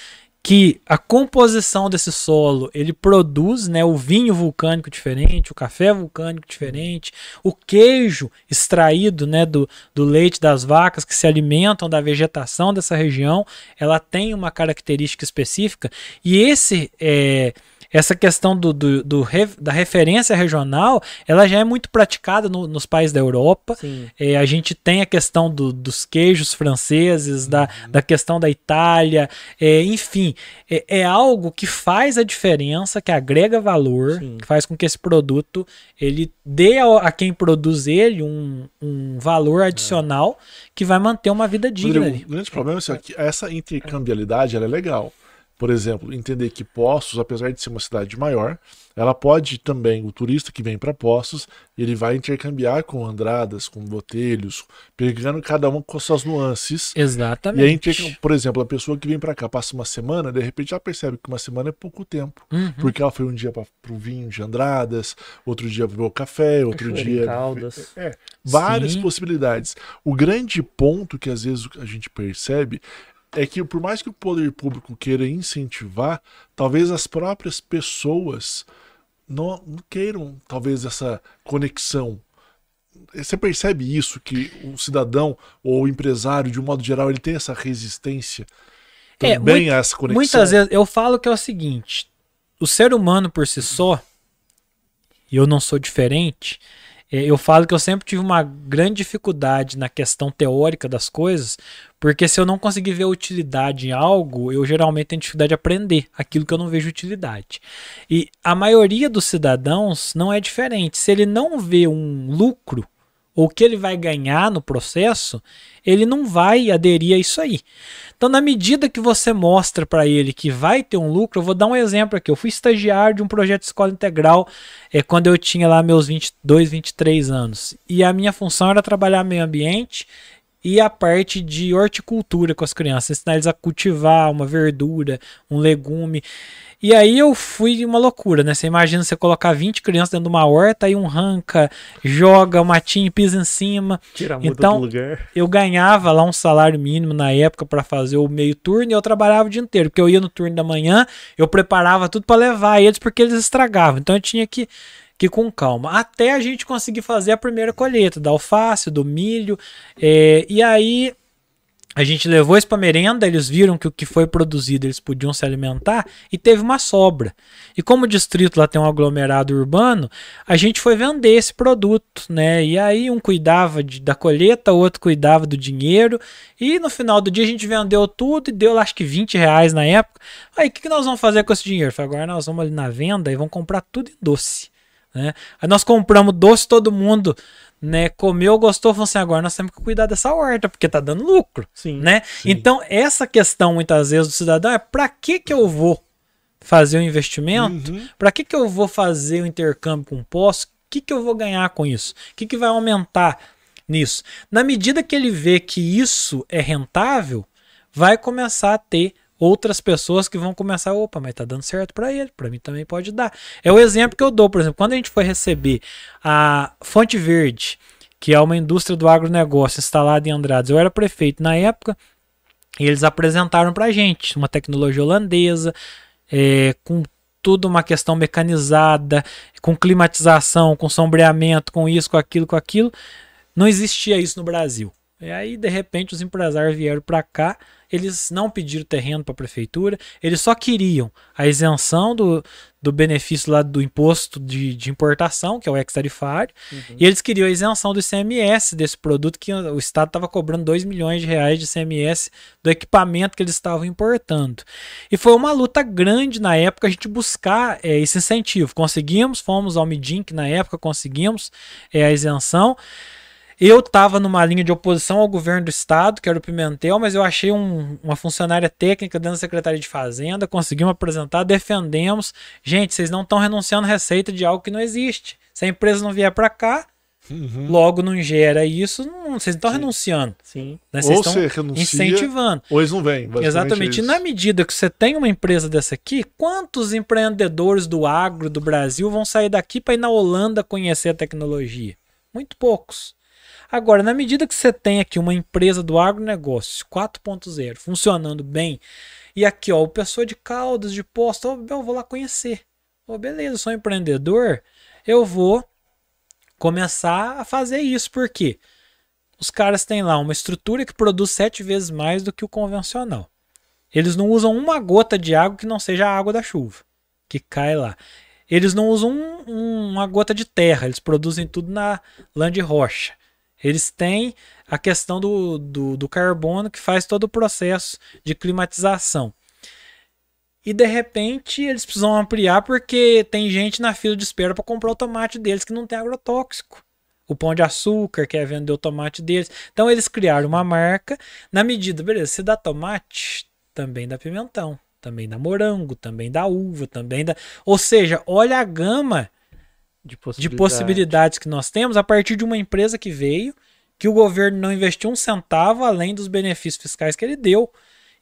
que a composição desse solo ele produz né, o vinho vulcânico diferente, o café vulcânico diferente, o queijo extraído né, do, do leite das vacas que se alimentam da vegetação dessa região, ela tem uma característica específica. E esse é, essa questão do, do, do da referência regional, ela já é muito praticada no, nos países da Europa. É, a gente tem a questão do, dos queijos franceses, uhum. da, da questão da Itália, é, enfim, é, é, algo que faz a diferença, que agrega valor, Sim. que faz com que esse produto ele dê a, a quem produz ele um, um valor adicional que vai manter uma vida digna. Rodrigo, o grande problema é que essa intercambialidade é legal por exemplo, entender que Poços, apesar de ser uma cidade maior, ela pode também, o turista que vem para Poços, ele vai intercambiar com Andradas, com Botelhos, pegando cada uma com suas nuances. Exatamente. E aí, por exemplo, a pessoa que vem para cá passa uma semana, de repente já percebe que uma semana é pouco tempo. Uhum. Porque ela foi um dia para o vinho de Andradas, outro dia para o café, outro dia. Caldas. É, é, várias Sim. possibilidades. O grande ponto que às vezes a gente percebe é que por mais que o poder público queira incentivar, talvez as próprias pessoas não, não queiram, talvez, essa conexão. Você percebe isso, que o cidadão ou o empresário, de um modo geral, ele tem essa resistência é, também é, a essa conexão? Muitas vezes eu falo que é o seguinte: o ser humano por si só, e eu não sou diferente, eu falo que eu sempre tive uma grande dificuldade na questão teórica das coisas, porque se eu não conseguir ver utilidade em algo, eu geralmente tenho dificuldade de aprender aquilo que eu não vejo utilidade. E a maioria dos cidadãos não é diferente. Se ele não vê um lucro, ou que ele vai ganhar no processo, ele não vai aderir a isso aí. Então, na medida que você mostra para ele que vai ter um lucro, eu vou dar um exemplo aqui. Eu fui estagiário de um projeto de escola integral é, quando eu tinha lá meus 22, 23 anos. E a minha função era trabalhar meio ambiente e a parte de horticultura com as crianças, ensinar eles a cultivar uma verdura, um legume. E aí eu fui uma loucura, né? Você imagina você colocar 20 crianças dentro de uma horta, e um ranca, joga o matinho, pisa em cima. Tira a então, do lugar. eu ganhava lá um salário mínimo na época para fazer o meio turno e eu trabalhava o dia inteiro, porque eu ia no turno da manhã, eu preparava tudo para levar eles porque eles estragavam. Então eu tinha que que com calma, até a gente conseguir fazer a primeira colheita da alface, do milho, é, e aí a gente levou isso para merenda, eles viram que o que foi produzido eles podiam se alimentar e teve uma sobra. E como o distrito lá tem um aglomerado urbano, a gente foi vender esse produto, né? E aí um cuidava de, da colheita, outro cuidava do dinheiro. E no final do dia a gente vendeu tudo e deu acho que 20 reais na época. Aí o que, que nós vamos fazer com esse dinheiro? Falei, agora nós vamos ali na venda e vamos comprar tudo em doce. Né? Aí nós compramos doce, todo mundo né, comeu, gostou, falou assim, agora nós temos que cuidar dessa horta, porque tá dando lucro, sim, né? Sim. Então, essa questão muitas vezes do cidadão é para que que eu vou fazer o um investimento? Uhum. Para que que eu vou fazer o um intercâmbio com poço? O que que eu vou ganhar com isso? O que que vai aumentar nisso? Na medida que ele vê que isso é rentável, vai começar a ter outras pessoas que vão começar, opa, mas tá dando certo para ele, para mim também pode dar. É o exemplo que eu dou, por exemplo, quando a gente foi receber a Fonte Verde, que é uma indústria do agronegócio instalada em Andrades, eu era prefeito na época, e eles apresentaram pra gente uma tecnologia holandesa, é, com tudo uma questão mecanizada, com climatização, com sombreamento, com isso, com aquilo, com aquilo. Não existia isso no Brasil. E aí, de repente, os empresários vieram para cá, eles não pediram terreno para a prefeitura, eles só queriam a isenção do, do benefício lá do imposto de, de importação, que é o ex-tarifário, uhum. e eles queriam a isenção do ICMS desse produto, que o Estado estava cobrando 2 milhões de reais de ICMS do equipamento que eles estavam importando. E foi uma luta grande na época a gente buscar é, esse incentivo. Conseguimos, fomos ao Midink na época, conseguimos é, a isenção. Eu estava numa linha de oposição ao governo do estado, que era o Pimentel, mas eu achei um, uma funcionária técnica dentro da Secretaria de Fazenda, conseguimos apresentar, defendemos. Gente, vocês não estão renunciando receita de algo que não existe. Se a empresa não vier para cá, uhum. logo não gera isso, não, vocês não estão renunciando. Sim. Né? Vocês ou você renuncia, incentivando. Ou eles não vêm. Exatamente. É e na medida que você tem uma empresa dessa aqui, quantos empreendedores do agro do Brasil vão sair daqui para ir na Holanda conhecer a tecnologia? Muito poucos. Agora, na medida que você tem aqui uma empresa do agronegócio 4.0 funcionando bem, e aqui, ó, o pessoa de Caldas, de Posto, oh, eu vou lá conhecer. Oh, beleza, sou empreendedor, eu vou começar a fazer isso. Por quê? Os caras têm lá uma estrutura que produz sete vezes mais do que o convencional. Eles não usam uma gota de água que não seja a água da chuva, que cai lá. Eles não usam um, um, uma gota de terra, eles produzem tudo na lã de rocha. Eles têm a questão do, do, do carbono que faz todo o processo de climatização. E de repente eles precisam ampliar porque tem gente na fila de espera para comprar o tomate deles que não tem agrotóxico. O pão de açúcar quer vender o tomate deles. Então eles criaram uma marca na medida, beleza, se dá tomate, também dá pimentão, também dá morango, também dá uva, também dá. Ou seja, olha a gama de, de possibilidades que nós temos a partir de uma empresa que veio, que o governo não investiu um centavo além dos benefícios fiscais que ele deu.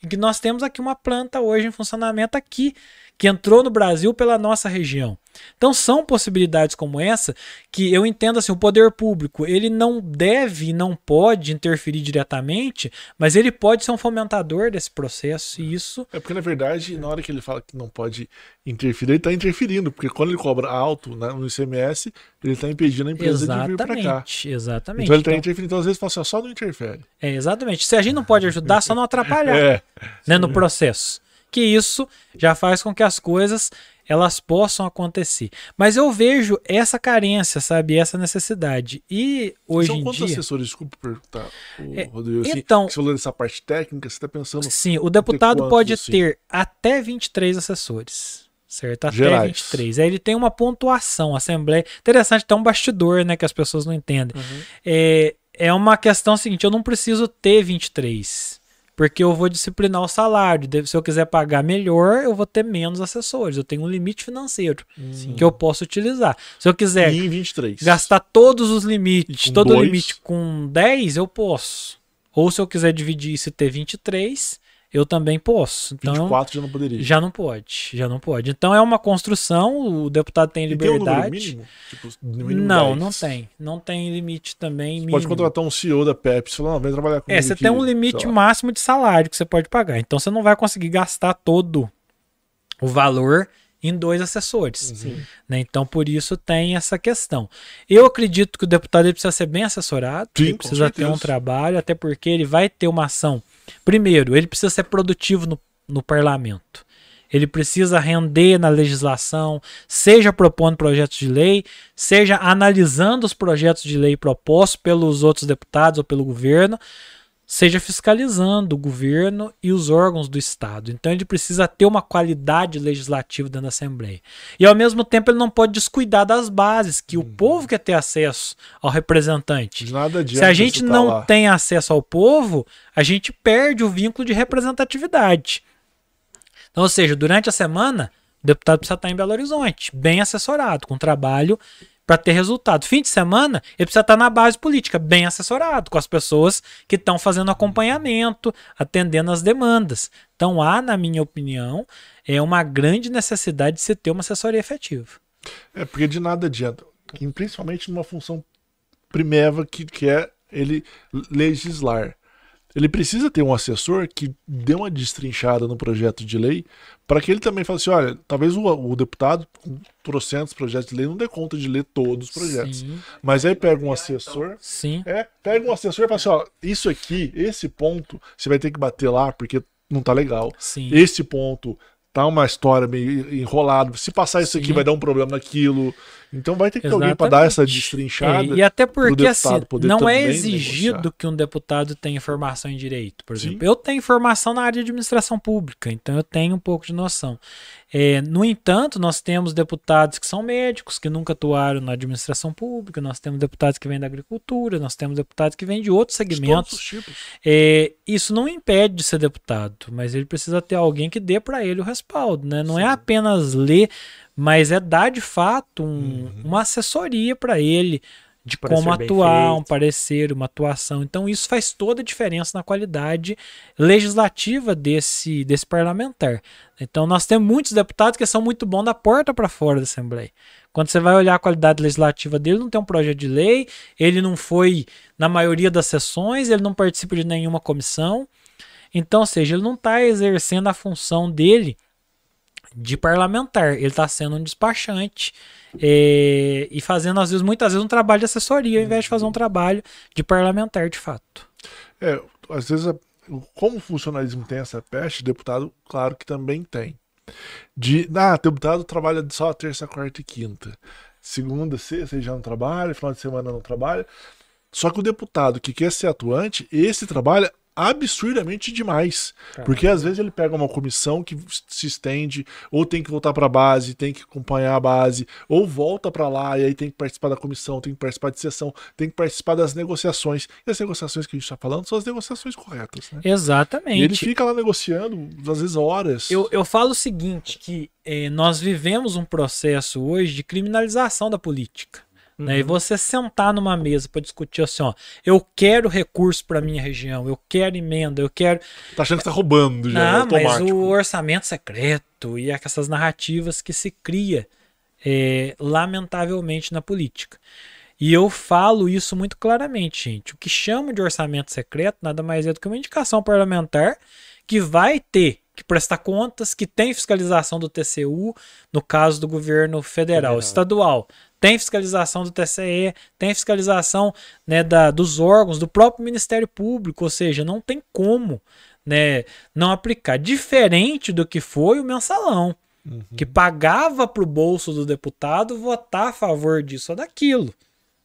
E que nós temos aqui uma planta hoje em funcionamento aqui, que entrou no Brasil pela nossa região. Então são possibilidades como essa que eu entendo assim, o poder público, ele não deve, não pode interferir diretamente, mas ele pode ser um fomentador desse processo e isso É porque na verdade, na hora que ele fala que não pode interferir, ele está interferindo, porque quando ele cobra alto né, no ICMS, ele está impedindo a empresa exatamente, de vir para cá. Exatamente. Então ele está então, interferindo, então às vezes fala assim, só não interfere. É, exatamente. Se a gente não pode ajudar, só não atrapalhar é, né, no processo. Que isso já faz com que as coisas elas possam acontecer. Mas eu vejo essa carência, sabe? Essa necessidade. E hoje São em quantos dia... assessores, desculpa perguntar, é, Rodrigo, assim, então, você falou dessa parte técnica, você está pensando... Sim, o deputado quantos, pode assim? ter até 23 assessores. Certo? Até Gerais. 23. Aí ele tem uma pontuação, assembleia. Interessante, tem um bastidor, né? Que as pessoas não entendem. Uhum. É, é uma questão seguinte: eu não preciso ter 23 porque eu vou disciplinar o salário. Se eu quiser pagar melhor, eu vou ter menos assessores. Eu tenho um limite financeiro hum. que eu posso utilizar. Se eu quiser gastar todos os limites, todo o limite com 10, eu posso. Ou se eu quiser dividir isso e ter 23, eu também posso. Então, 24 já não poderia. Já não pode, já não pode. Então é uma construção, o deputado tem liberdade. Tem um mínimo? Tipo, mínimo não, 10. não tem. Não tem limite também. Você pode contratar um CEO da Pepsi e falar, não, vem trabalhar comigo. É, você aqui, tem um limite máximo de salário que você pode pagar. Então você não vai conseguir gastar todo o valor em dois assessores. Uhum. Né? Então, por isso tem essa questão. Eu acredito que o deputado precisa ser bem assessorado, Sim, ele precisa ter um trabalho, até porque ele vai ter uma ação. Primeiro, ele precisa ser produtivo no, no parlamento. Ele precisa render na legislação, seja propondo projetos de lei, seja analisando os projetos de lei propostos pelos outros deputados ou pelo governo, seja fiscalizando o governo e os órgãos do Estado. Então ele precisa ter uma qualidade legislativa dentro da Assembleia. E ao mesmo tempo ele não pode descuidar das bases, que hum. o uhum. povo quer ter acesso ao representante. Nada Se a gente tá não lá. tem acesso ao povo, a gente perde o vínculo de representatividade. Então, ou seja, durante a semana, o deputado precisa estar em Belo Horizonte, bem assessorado, com trabalho para ter resultado. Fim de semana, ele precisa estar na base política, bem assessorado, com as pessoas que estão fazendo acompanhamento, atendendo as demandas. Então, há, na minha opinião, é uma grande necessidade de se ter uma assessoria efetiva. É, porque de nada adianta, principalmente numa função primeva que, que é ele legislar. Ele precisa ter um assessor que dê uma destrinchada no projeto de lei para que ele também fale assim: olha, talvez o, o, deputado com trocentos projetos de lei não dê conta de ler todos os projetos. Sim. Mas aí pega um assessor. Sim. É, pega um assessor e fala assim: ó, isso aqui, esse ponto, você vai ter que bater lá porque não tá legal. Sim. Esse ponto tá uma história meio enrolada. Se passar isso Sim. aqui, vai dar um problema naquilo. Então vai ter que ter alguém para dar essa destrinchada. É, e até porque assim, não é exigido negociar. que um deputado tenha formação em direito. Por exemplo, Sim. eu tenho formação na área de administração pública, então eu tenho um pouco de noção. É, no entanto, nós temos deputados que são médicos, que nunca atuaram na administração pública, nós temos deputados que vêm da agricultura, nós temos deputados que vêm de outros segmentos. De é, isso não impede de ser deputado, mas ele precisa ter alguém que dê para ele o respaldo. Né? Não é Sim. é apenas ler mas é dar de fato um, uhum. uma assessoria para ele de como atuar, um parecer, uma atuação. Então isso faz toda a diferença na qualidade legislativa desse, desse parlamentar. Então nós temos muitos deputados que são muito bons da porta para fora da Assembleia. Quando você vai olhar a qualidade legislativa dele, não tem um projeto de lei, ele não foi na maioria das sessões, ele não participa de nenhuma comissão. Então, ou seja, ele não está exercendo a função dele de parlamentar. Ele está sendo um despachante é, e fazendo, às vezes, muitas vezes, um trabalho de assessoria, ao invés de fazer um trabalho de parlamentar de fato. É, às vezes, como o funcionalismo tem essa peste, deputado, claro que também tem. De, ah, deputado trabalha só terça, quarta e quinta. Segunda, sexta, já não trabalha, final de semana não trabalha. Só que o deputado que quer ser atuante, esse trabalha absurdamente demais. Caramba. Porque às vezes ele pega uma comissão que se estende, ou tem que voltar para a base, tem que acompanhar a base, ou volta para lá e aí tem que participar da comissão, tem que participar de sessão, tem que participar das negociações. E as negociações que a gente está falando são as negociações corretas. Né? Exatamente. E ele fica lá negociando, às vezes horas. Eu, eu falo o seguinte, que eh, nós vivemos um processo hoje de criminalização da política. Uhum. Né? E você sentar numa mesa para discutir assim, ó, eu quero recurso para minha região, eu quero emenda, eu quero. Tá achando que tá roubando já, Não, mas o orçamento secreto e essas narrativas que se cria, é, lamentavelmente, na política. E eu falo isso muito claramente, gente. O que chamo de orçamento secreto nada mais é do que uma indicação parlamentar que vai ter que prestar contas, que tem fiscalização do TCU, no caso do governo federal, federal. estadual, tem fiscalização do TCE, tem fiscalização né, da, dos órgãos, do próprio Ministério Público, ou seja, não tem como né, não aplicar. Diferente do que foi o mensalão, uhum. que pagava para o bolso do deputado votar a favor disso ou daquilo.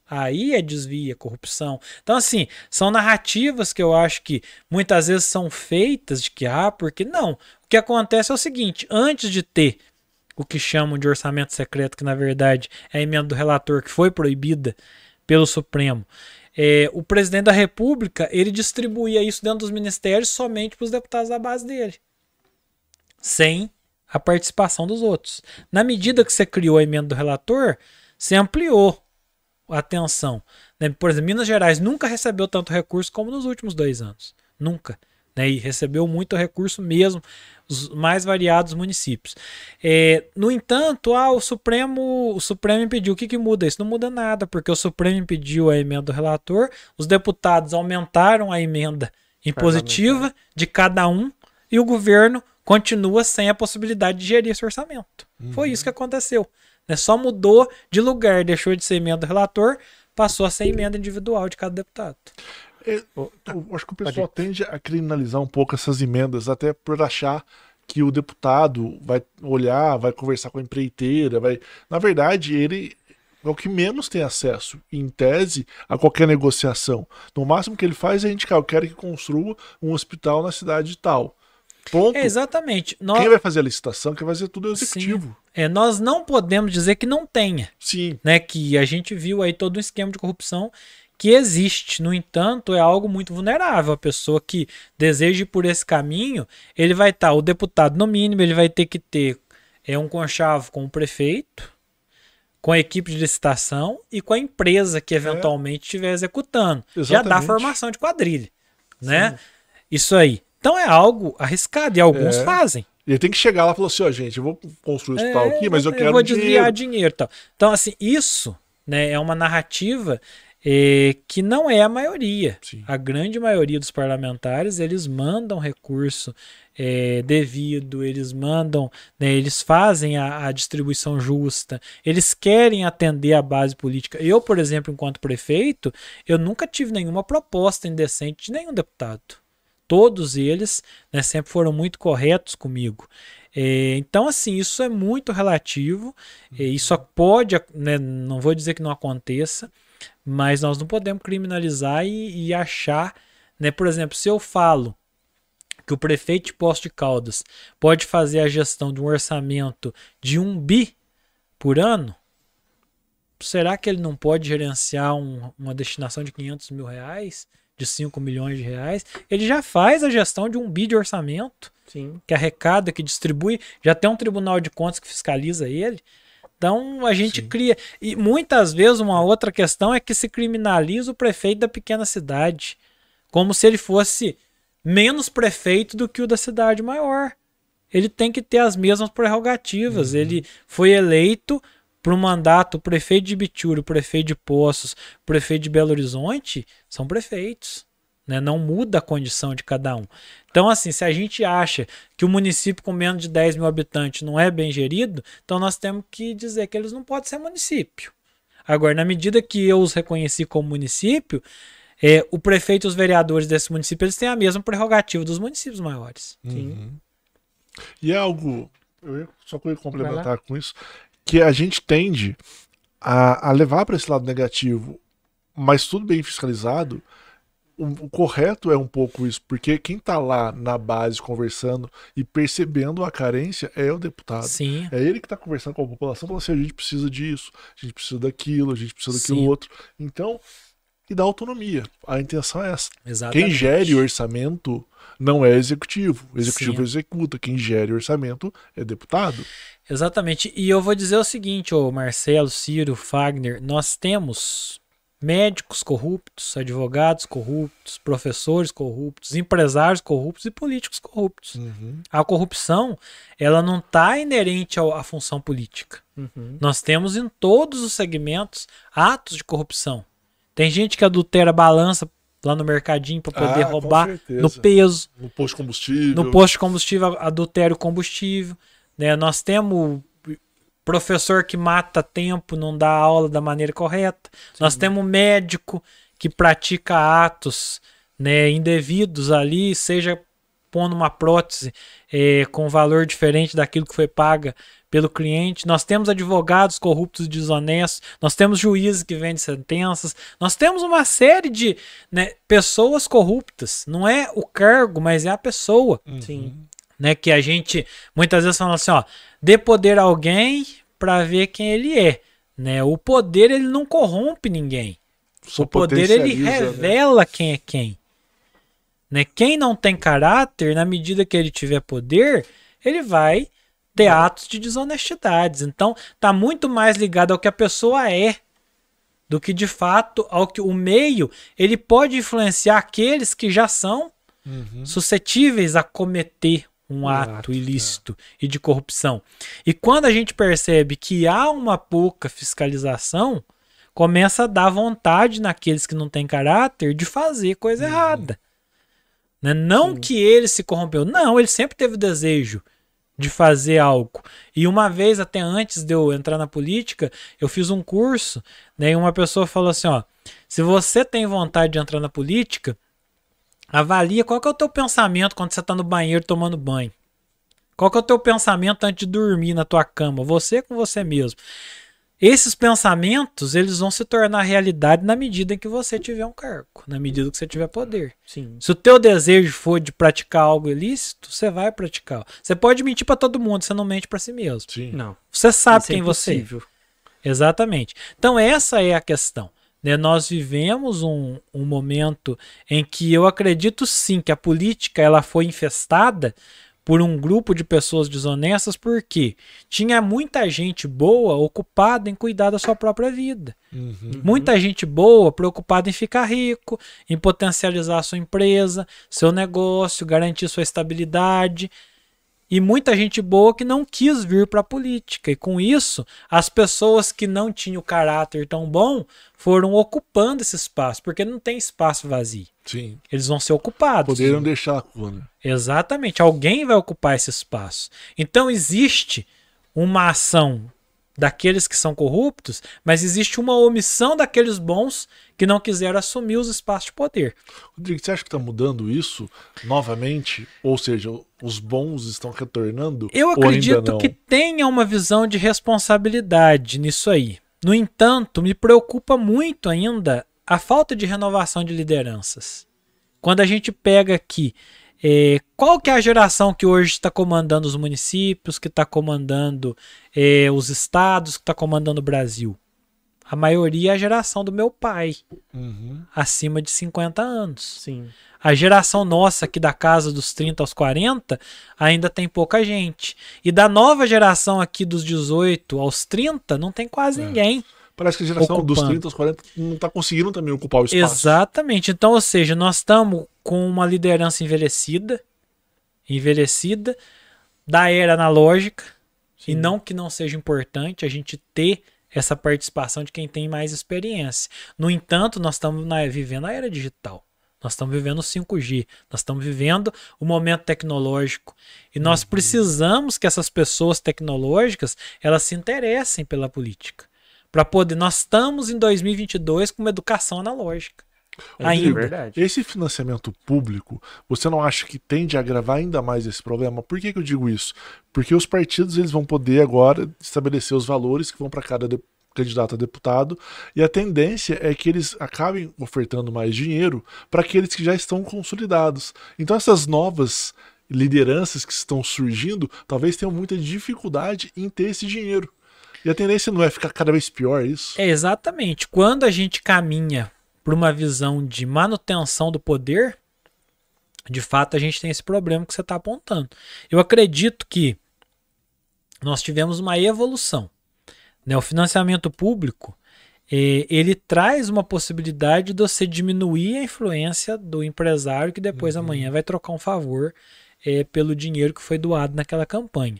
Aí é desvio, é corrupção. Então, assim, são narrativas que eu acho que muitas vezes são feitas de que, ah, porque não. O que acontece é o seguinte: antes de ter o que chamam de orçamento secreto, que na verdade é a emenda do relator que foi proibida pelo Supremo, é, o presidente da República ele distribuía isso dentro dos ministérios somente para os deputados da base dele, sem a participação dos outros. Na medida que você criou a emenda do relator, você ampliou atenção. Né? Por exemplo, Minas Gerais nunca recebeu tanto recurso como nos últimos dois anos. Nunca. Né? E recebeu muito recurso mesmo, os mais variados municípios. É, no entanto, ah, o Supremo o Supremo impediu. O que, que muda isso? Não muda nada, porque o Supremo impediu a emenda do relator, os deputados aumentaram a emenda impositiva de cada um e o governo continua sem a possibilidade de gerir esse orçamento. Uhum. Foi isso que aconteceu. Né? Só mudou de lugar, deixou de ser emenda do relator, passou a ser emenda individual de cada deputado. É, eu, acho que o pessoal tende a criminalizar um pouco essas emendas, até por achar que o deputado vai olhar, vai conversar com a empreiteira, vai. Na verdade, ele é o que menos tem acesso, em tese, a qualquer negociação. No máximo que ele faz é indicar: eu quero que construa um hospital na cidade tal. Ponto. É, exatamente. Nós... Quem vai fazer a licitação, quem vai fazer tudo é o executivo. É, nós não podemos dizer que não tenha. Sim. Né, que a gente viu aí todo um esquema de corrupção que existe. No entanto, é algo muito vulnerável. A pessoa que deseja ir por esse caminho, ele vai estar, tá, o deputado, no mínimo, ele vai ter que ter é, um conchavo com o prefeito, com a equipe de licitação e com a empresa que eventualmente estiver executando. Exatamente. Já dá formação de quadrilha. Né? Isso aí. Então é algo arriscado e alguns é. fazem. Ele tem que chegar lá e falar assim, ó, oh, gente, eu vou construir é, aqui, mas eu, eu quero vou desviar dinheiro. dinheiro tal. Então, assim, isso né, é uma narrativa é, que não é a maioria. Sim. A grande maioria dos parlamentares, eles mandam recurso é, devido, eles mandam, né, eles fazem a, a, distribuição justa, eles querem atender a base política. Eu, por exemplo, enquanto prefeito, eu nunca tive nenhuma proposta indecente de nenhum deputado todos eles né, sempre foram muito corretos comigo. É, então, assim, isso é muito relativo, é, isso pode, né, não vou dizer que não aconteça, mas nós não podemos criminalizar e, e achar, né, por exemplo, se eu falo que o prefeito de Posto de Caldas pode fazer a gestão de um orçamento de um bi por ano, será que ele não pode gerenciar um, uma destinação de 500 mil reais? De 5 milhões de reais, ele já faz a gestão de um bi de orçamento, Sim. que arrecada, que distribui, já tem um tribunal de contas que fiscaliza ele. Então a gente Sim. cria. E muitas vezes uma outra questão é que se criminaliza o prefeito da pequena cidade, como se ele fosse menos prefeito do que o da cidade maior. Ele tem que ter as mesmas prerrogativas. Uhum. Ele foi eleito para o mandato, o prefeito de Bitura, o prefeito de Poços, o prefeito de Belo Horizonte, são prefeitos. Né? Não muda a condição de cada um. Então, assim, se a gente acha que o município com menos de 10 mil habitantes não é bem gerido, então nós temos que dizer que eles não podem ser município. Agora, na medida que eu os reconheci como município, é, o prefeito e os vereadores desse município eles têm a mesma prerrogativa dos municípios maiores. Uhum. E é algo. Eu só queria complementar com isso que a gente tende a, a levar para esse lado negativo, mas tudo bem fiscalizado. O, correto é um pouco isso, porque quem está lá na base conversando e percebendo a carência é o deputado. Sim. É ele que está conversando com a população, falando assim: a gente precisa disso, a gente precisa daquilo, a gente precisa daquilo Sim. outro. Então, e dar autonomia. A intenção é essa. Exatamente. Quem gere o orçamento não é executivo. O executivo Sim. executa. Quem gere o orçamento é deputado. Exatamente. E eu vou dizer o seguinte, ô Marcelo, Ciro, Fagner, nós temos médicos corruptos, advogados corruptos, professores corruptos, empresários corruptos e políticos corruptos. Uhum. A corrupção, ela não está inerente à função política. Uhum. Nós temos em todos os segmentos atos de corrupção. Tem gente que adultera balança lá no mercadinho para poder ah, roubar no peso. No posto de combustível. No posto de combustível, adultério combustível. Né? Nós temos professor que mata tempo, não dá aula da maneira correta. Sim. Nós temos médico que pratica atos né, indevidos ali, seja pondo uma prótese é, com valor diferente daquilo que foi paga pelo cliente. Nós temos advogados corruptos e desonestos, nós temos juízes que vendem sentenças, nós temos uma série de né, pessoas corruptas. Não é o cargo, mas é a pessoa. Uhum. Sim. Né, que a gente muitas vezes fala assim, ó, dê poder a alguém para ver quem ele é, né? O poder ele não corrompe ninguém. Só o poder ele né? revela né? quem é quem. Né? Quem não tem caráter, na medida que ele tiver poder, ele vai ter atos de desonestidades. Então, tá muito mais ligado ao que a pessoa é do que de fato ao que o meio ele pode influenciar aqueles que já são uhum. suscetíveis a cometer um, ato, ato, ilícito é. e de corrupção. E quando a gente percebe que há uma pouca fiscalização, começa a dar vontade naqueles que não têm caráter de fazer coisa uhum. errada. Né? Não Sim. que ele se corrompeu, não, ele sempre teve o desejo de fazer algo. E uma vez, até antes de eu entrar na política, eu fiz um curso, né, e uma pessoa falou assim, ó, se você tem vontade de entrar na política, Avalia qual que é o teu pensamento quando você está no banheiro tomando banho. Qual que é o teu pensamento antes de dormir na tua cama? Você com você mesmo. Esses pensamentos, eles vão se tornar realidade na medida em que você tiver um cargo, na medida que você tiver poder. Sim. Se o teu desejo for de praticar algo ilícito, você vai praticar. Você pode mentir para todo mundo, você não mente para si mesmo. Sim. Não. Você sabe Isso é quem é você é. Exatamente. Então essa é a questão. Né? Nós vivemos um, um momento em que eu acredito sim que a política ela foi infestada por um grupo de pessoas desonestas porque tinha muita gente boa ocupada em cuidar da sua própria vida. Uhum. Muita gente boa preocupada em ficar rico, em potencializar a sua empresa, seu negócio, garantir sua estabilidade e muita gente boa que não quis vir para a política. E com isso, as pessoas que não tinham caráter tão bom foram ocupando esse espaço, porque não tem espaço vazio. Sim. Eles vão ser ocupados. Poderiam deixar a né? Exatamente. Alguém vai ocupar esse espaço. Então existe uma ação daqueles que são corruptos, mas existe uma omissão daqueles bons que não quiseram assumir os espaços de poder. Rodrigo, você acha que está mudando isso novamente? Ou seja, os bons estão retornando? Eu acredito que tenha uma visão de responsabilidade nisso aí. No entanto, me preocupa muito ainda a falta de renovação de lideranças. Quando a gente pega aqui é, qual que é a geração que hoje está comandando os municípios, que está comandando é, os estados, que está comandando o Brasil? A maioria é a geração do meu pai, uhum. acima de 50 anos. Sim. A geração nossa aqui da casa dos 30 aos 40 ainda tem pouca gente. E da nova geração aqui dos 18 aos 30 não tem quase é. ninguém. Parece que a geração ocupando. dos 30 aos 40 não está conseguindo também ocupar o espaço. Exatamente. Então, ou seja, nós estamos com uma liderança envelhecida, envelhecida, da era analógica, Sim. e não que não seja importante a gente ter essa participação de quem tem mais experiência. No entanto, nós estamos na, vivendo a era digital. Nós estamos vivendo o 5G, nós estamos vivendo o momento tecnológico e nós uhum. precisamos que essas pessoas tecnológicas elas se interessem pela política para poder. Nós estamos em 2022 com uma educação analógica. Ainda. Verdade. Esse financiamento público, você não acha que tende a agravar ainda mais esse problema? Por que, que eu digo isso? Porque os partidos eles vão poder agora estabelecer os valores que vão para cada de, candidato a deputado e a tendência é que eles acabem ofertando mais dinheiro para aqueles que já estão consolidados. Então essas novas lideranças que estão surgindo talvez tenham muita dificuldade em ter esse dinheiro. E a tendência não é ficar cada vez pior é isso? É exatamente. Quando a gente caminha para uma visão de manutenção do poder, de fato a gente tem esse problema que você está apontando. Eu acredito que nós tivemos uma evolução. Né? O financiamento público eh, ele traz uma possibilidade de você diminuir a influência do empresário que depois uhum. amanhã vai trocar um favor eh, pelo dinheiro que foi doado naquela campanha.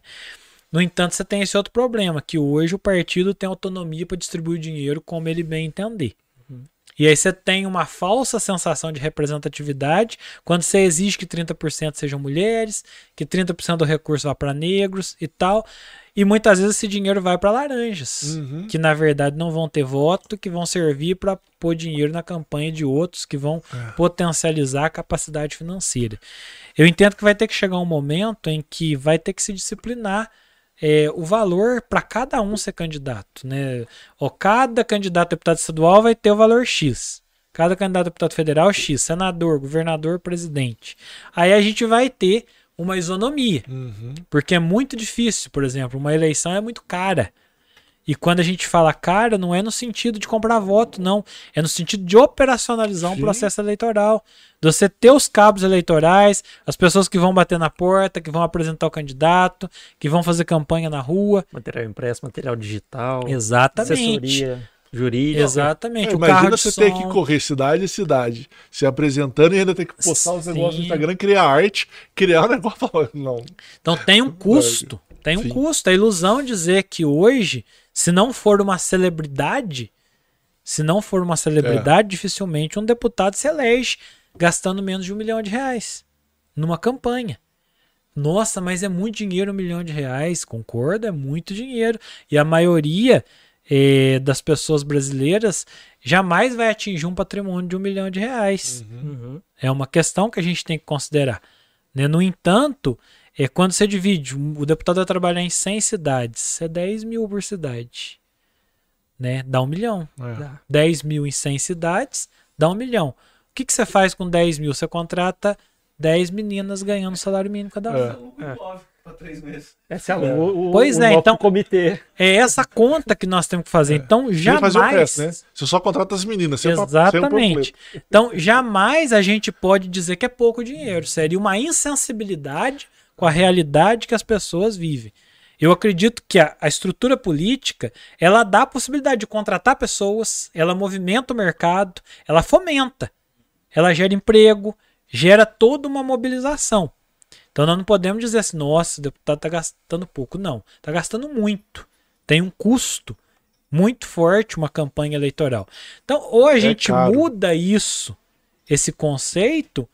No entanto, você tem esse outro problema, que hoje o partido tem autonomia para distribuir dinheiro como ele bem entender. E aí você tem uma falsa sensação de representatividade quando você exige que 30% sejam mulheres, que 30% do recurso vá para negros e tal. E muitas vezes esse dinheiro vai para laranjas, uhum. que na verdade não vão ter voto, que vão servir para pôr dinheiro na campanha de outros, que vão é. potencializar a capacidade financeira. Eu entendo que vai ter que chegar um momento em que vai ter que se disciplinar é, o valor para cada um ser candidato. Né? Ou cada candidato a deputado estadual vai ter o valor X. Cada candidato a deputado federal, X. Senador, governador, presidente. Aí a gente vai ter uma isonomia. Uhum. Porque é muito difícil, por exemplo, uma eleição é muito cara. E quando a gente fala cara, não é no sentido de comprar voto, não. É no sentido de operacionalizar Sim. um processo eleitoral. De você ter os cabos eleitorais, as pessoas que vão bater na porta, que vão apresentar o candidato, que vão fazer campanha na rua. Material impresso, material digital. Exatamente. Assessoria jurídica. Exatamente. É, imagina você ter que correr cidade a cidade, se apresentando e ainda ter que postar os negócios no Instagram, criar arte, criar um negócio. Não. Então tem um custo. Tem um Sim. custo. A ilusão dizer que hoje se não for uma celebridade, se não for uma celebridade, é. dificilmente um deputado se elege gastando menos de um milhão de reais numa campanha. Nossa, mas é muito dinheiro um milhão de reais. Concordo, é muito dinheiro. E a maioria eh, das pessoas brasileiras jamais vai atingir um patrimônio de um milhão de reais. Uhum. Uhum. É uma questão que a gente tem que considerar. Né? No entanto, é quando você divide, o deputado vai trabalhar em 100 cidades, é 10 mil por cidade. Né? Dá um milhão. É. Dá. 10 mil em 100 cidades, dá um milhão. O que, que você faz com 10 mil? Você contrata 10 meninas ganhando salário mínimo cada uma. É. É. Três meses. Esse é o, o, pois o é, então comitê. É essa conta que nós temos que fazer. É. Então jamais. Fazer o preço, né? Você só contrata as meninas. Exatamente. então jamais a gente pode dizer que é pouco dinheiro. Seria uma insensibilidade com a realidade que as pessoas vivem. Eu acredito que a, a, estrutura política ela dá a possibilidade de contratar pessoas, ela movimenta o mercado, ela fomenta, ela gera emprego, gera toda uma mobilização. Então nós não podemos dizer assim, nossa, o deputado está gastando pouco. Não, está gastando muito. Tem um custo muito forte uma campanha eleitoral. Então, ou a é gente caro. muda isso, esse conceito,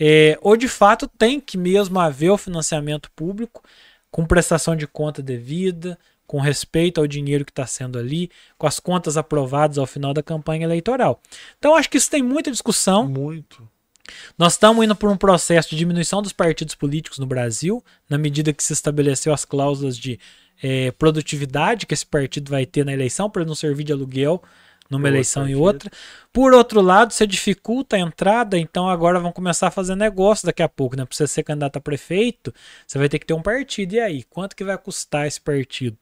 é, ou de fato tem que mesmo haver o financiamento público com prestação de conta devida, com respeito ao dinheiro que está sendo ali, com as contas aprovadas ao final da campanha eleitoral. Então acho que isso tem muita discussão. Muito. Nós estamos indo por um processo de diminuição dos partidos políticos no Brasil, na medida que se estabeleceu as cláusulas de é, produtividade que esse partido vai ter na eleição para não servir de aluguel numa eleição e outra. Por outro lado, você dificulta a entrada, então agora vão começar a fazer negócio daqui a pouco, né? Para você ser candidato a prefeito, você vai ter que ter um partido. E aí, quanto que vai custar esse partido,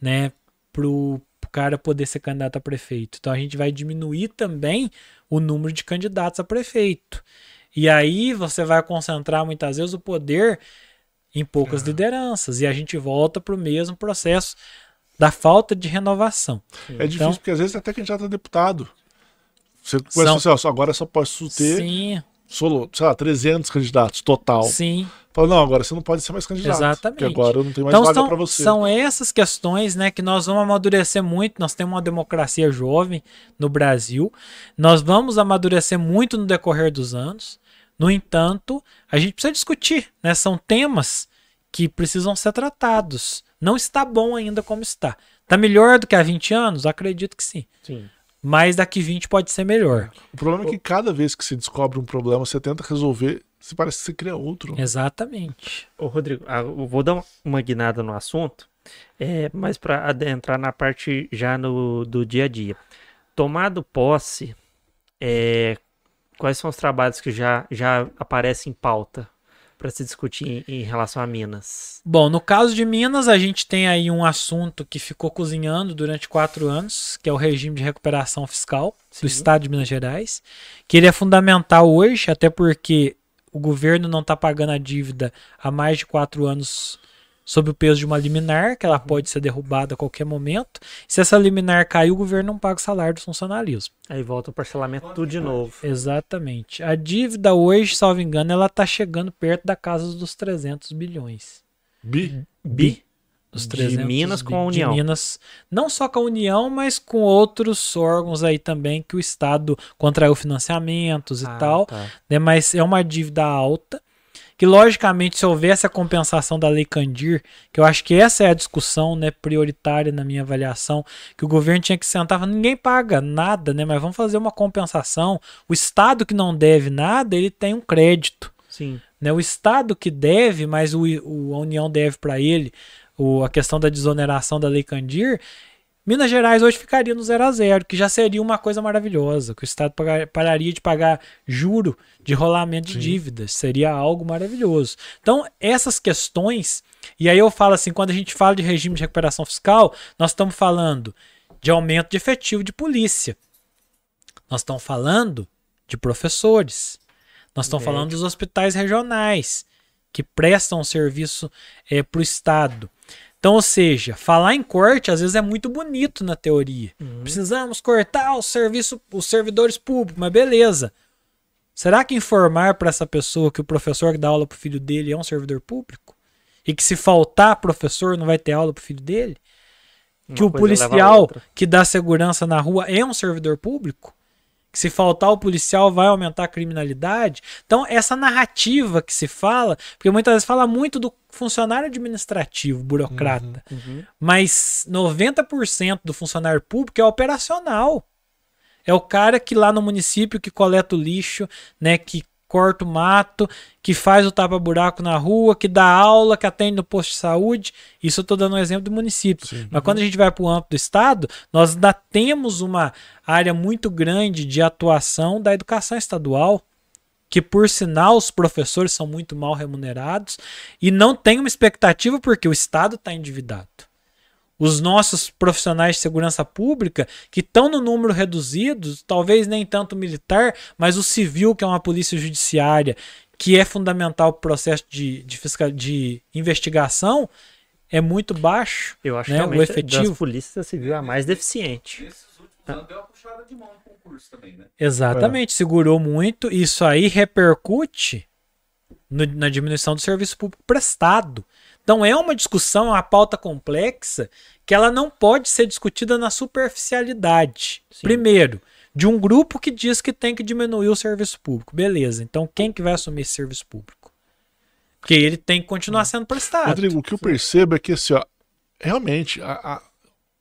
né? Pro, pro cara poder ser candidato a prefeito. Então a gente vai diminuir também o número de candidatos a prefeito. E aí você vai concentrar muitas vezes o poder em poucas é. lideranças. E a gente volta para o mesmo processo da falta de renovação. É então, difícil, porque às vezes até candidato a deputado. Você começa são, assim, ó, agora só posso ter sim. Solo, sei lá, 300 candidatos total. Sim. Fala, não, agora você não pode ser mais candidato. Exatamente. Porque agora eu não tenho mais então, vaga para você. São essas questões né, que nós vamos amadurecer muito. Nós temos uma democracia jovem no Brasil. Nós vamos amadurecer muito no decorrer dos anos. No entanto, a gente precisa discutir. Né? São temas que precisam ser tratados. Não está bom ainda como está. Está melhor do que há 20 anos? Acredito que sim. Sim. Mas daqui 20 pode ser melhor. O problema é que cada vez que se descobre um problema, você tenta resolver, se parece que você cria outro. Exatamente. Ô, Rodrigo, ah, eu vou dar uma guinada no assunto, é, mas para adentrar na parte já no, do dia a dia. Tomado posse, é, quais são os trabalhos que já, já aparecem em pauta para se discutir em, em, relação a Minas? Bom, no caso de Minas, a gente tem aí um assunto que ficou cozinhando durante quatro anos, que é o regime de recuperação fiscal Sim. do Estado de Minas Gerais, que ele é fundamental hoje, até porque o governo não está pagando a dívida há mais de quatro anos sob o peso de uma liminar, que ela pode ser derrubada a qualquer momento. Se essa liminar cair, o governo não paga o salário do funcionalismo. Aí volta o parcelamento tudo de novo. Exatamente. A dívida hoje, salvo engano, ela está chegando perto da casa dos 300 bilhões. Bi? Bi. Dos 300 de Minas com a União. De Minas, não só com a União, mas com outros órgãos aí também que o Estado contraiu financiamentos e ah, tal. Tá. Né? Mas é uma dívida alta que logicamente se houvesse a compensação da Lei Candir, que eu acho que essa é a discussão, né, prioritária na minha avaliação, que o governo tinha que sentar, falar, ninguém paga nada, né, mas vamos fazer uma compensação. O estado que não deve nada, ele tem um crédito. Sim. Né, o estado que deve, mas o, o a União deve para ele, o, a questão da desoneração da Lei Candir, Minas Gerais hoje ficaria no zero a zero, que já seria uma coisa maravilhosa, que o Estado pararia de pagar juro de rolamento de Sim. dívidas, seria algo maravilhoso. Então, essas questões, e aí eu falo assim, quando a gente fala de regime de recuperação fiscal, nós estamos falando de aumento de efetivo de polícia. Nós estamos falando de professores. Nós estamos falando dos hospitais regionais que prestam serviço é, para o Estado. Então, ou seja, falar em corte às vezes é muito bonito na teoria. Uhum. Precisamos cortar o serviço, os servidores públicos, mas beleza. Será que informar para essa pessoa que o professor que dá aula para o filho dele é um servidor público? E que se faltar professor não vai ter aula para o filho dele? Uma que o policial que dá segurança na rua é um servidor público? Que se faltar o policial vai aumentar a criminalidade. Então, essa narrativa que se fala, porque muitas vezes fala muito do funcionário administrativo, burocrata, uhum, uhum. mas 90% do funcionário público é operacional. É o cara que lá no município que coleta o lixo, né, que corta o mato, que faz o tapa-buraco na rua, que dá aula, que atende no posto de saúde. Isso eu estou dando um exemplo do município. Sim. Mas quando a gente vai para o âmbito do Estado, nós ainda temos uma área muito grande de atuação da educação estadual, que por sinal os professores são muito mal remunerados e não tem uma expectativa porque o Estado está endividado os nossos profissionais de segurança pública, que estão no número reduzido, talvez nem tanto militar, mas o civil, que é uma polícia judiciária, que é fundamental para o processo de, de, fiscal, de investigação, é muito baixo. Eu acho né, que o efetivo. das polícias civil é a mais deficiente. Anos deu uma puxada de mão no concurso também, né? Exatamente, é. segurou muito. Isso aí repercute no, na diminuição do serviço público prestado. Então é uma discussão, é uma pauta complexa que ela não pode ser discutida na superficialidade. Sim. Primeiro, de um grupo que diz que tem que diminuir o serviço público. Beleza, então quem que vai assumir esse serviço público? Porque ele tem que continuar sendo prestado. Rodrigo, o que eu percebo é que assim, ó, realmente há,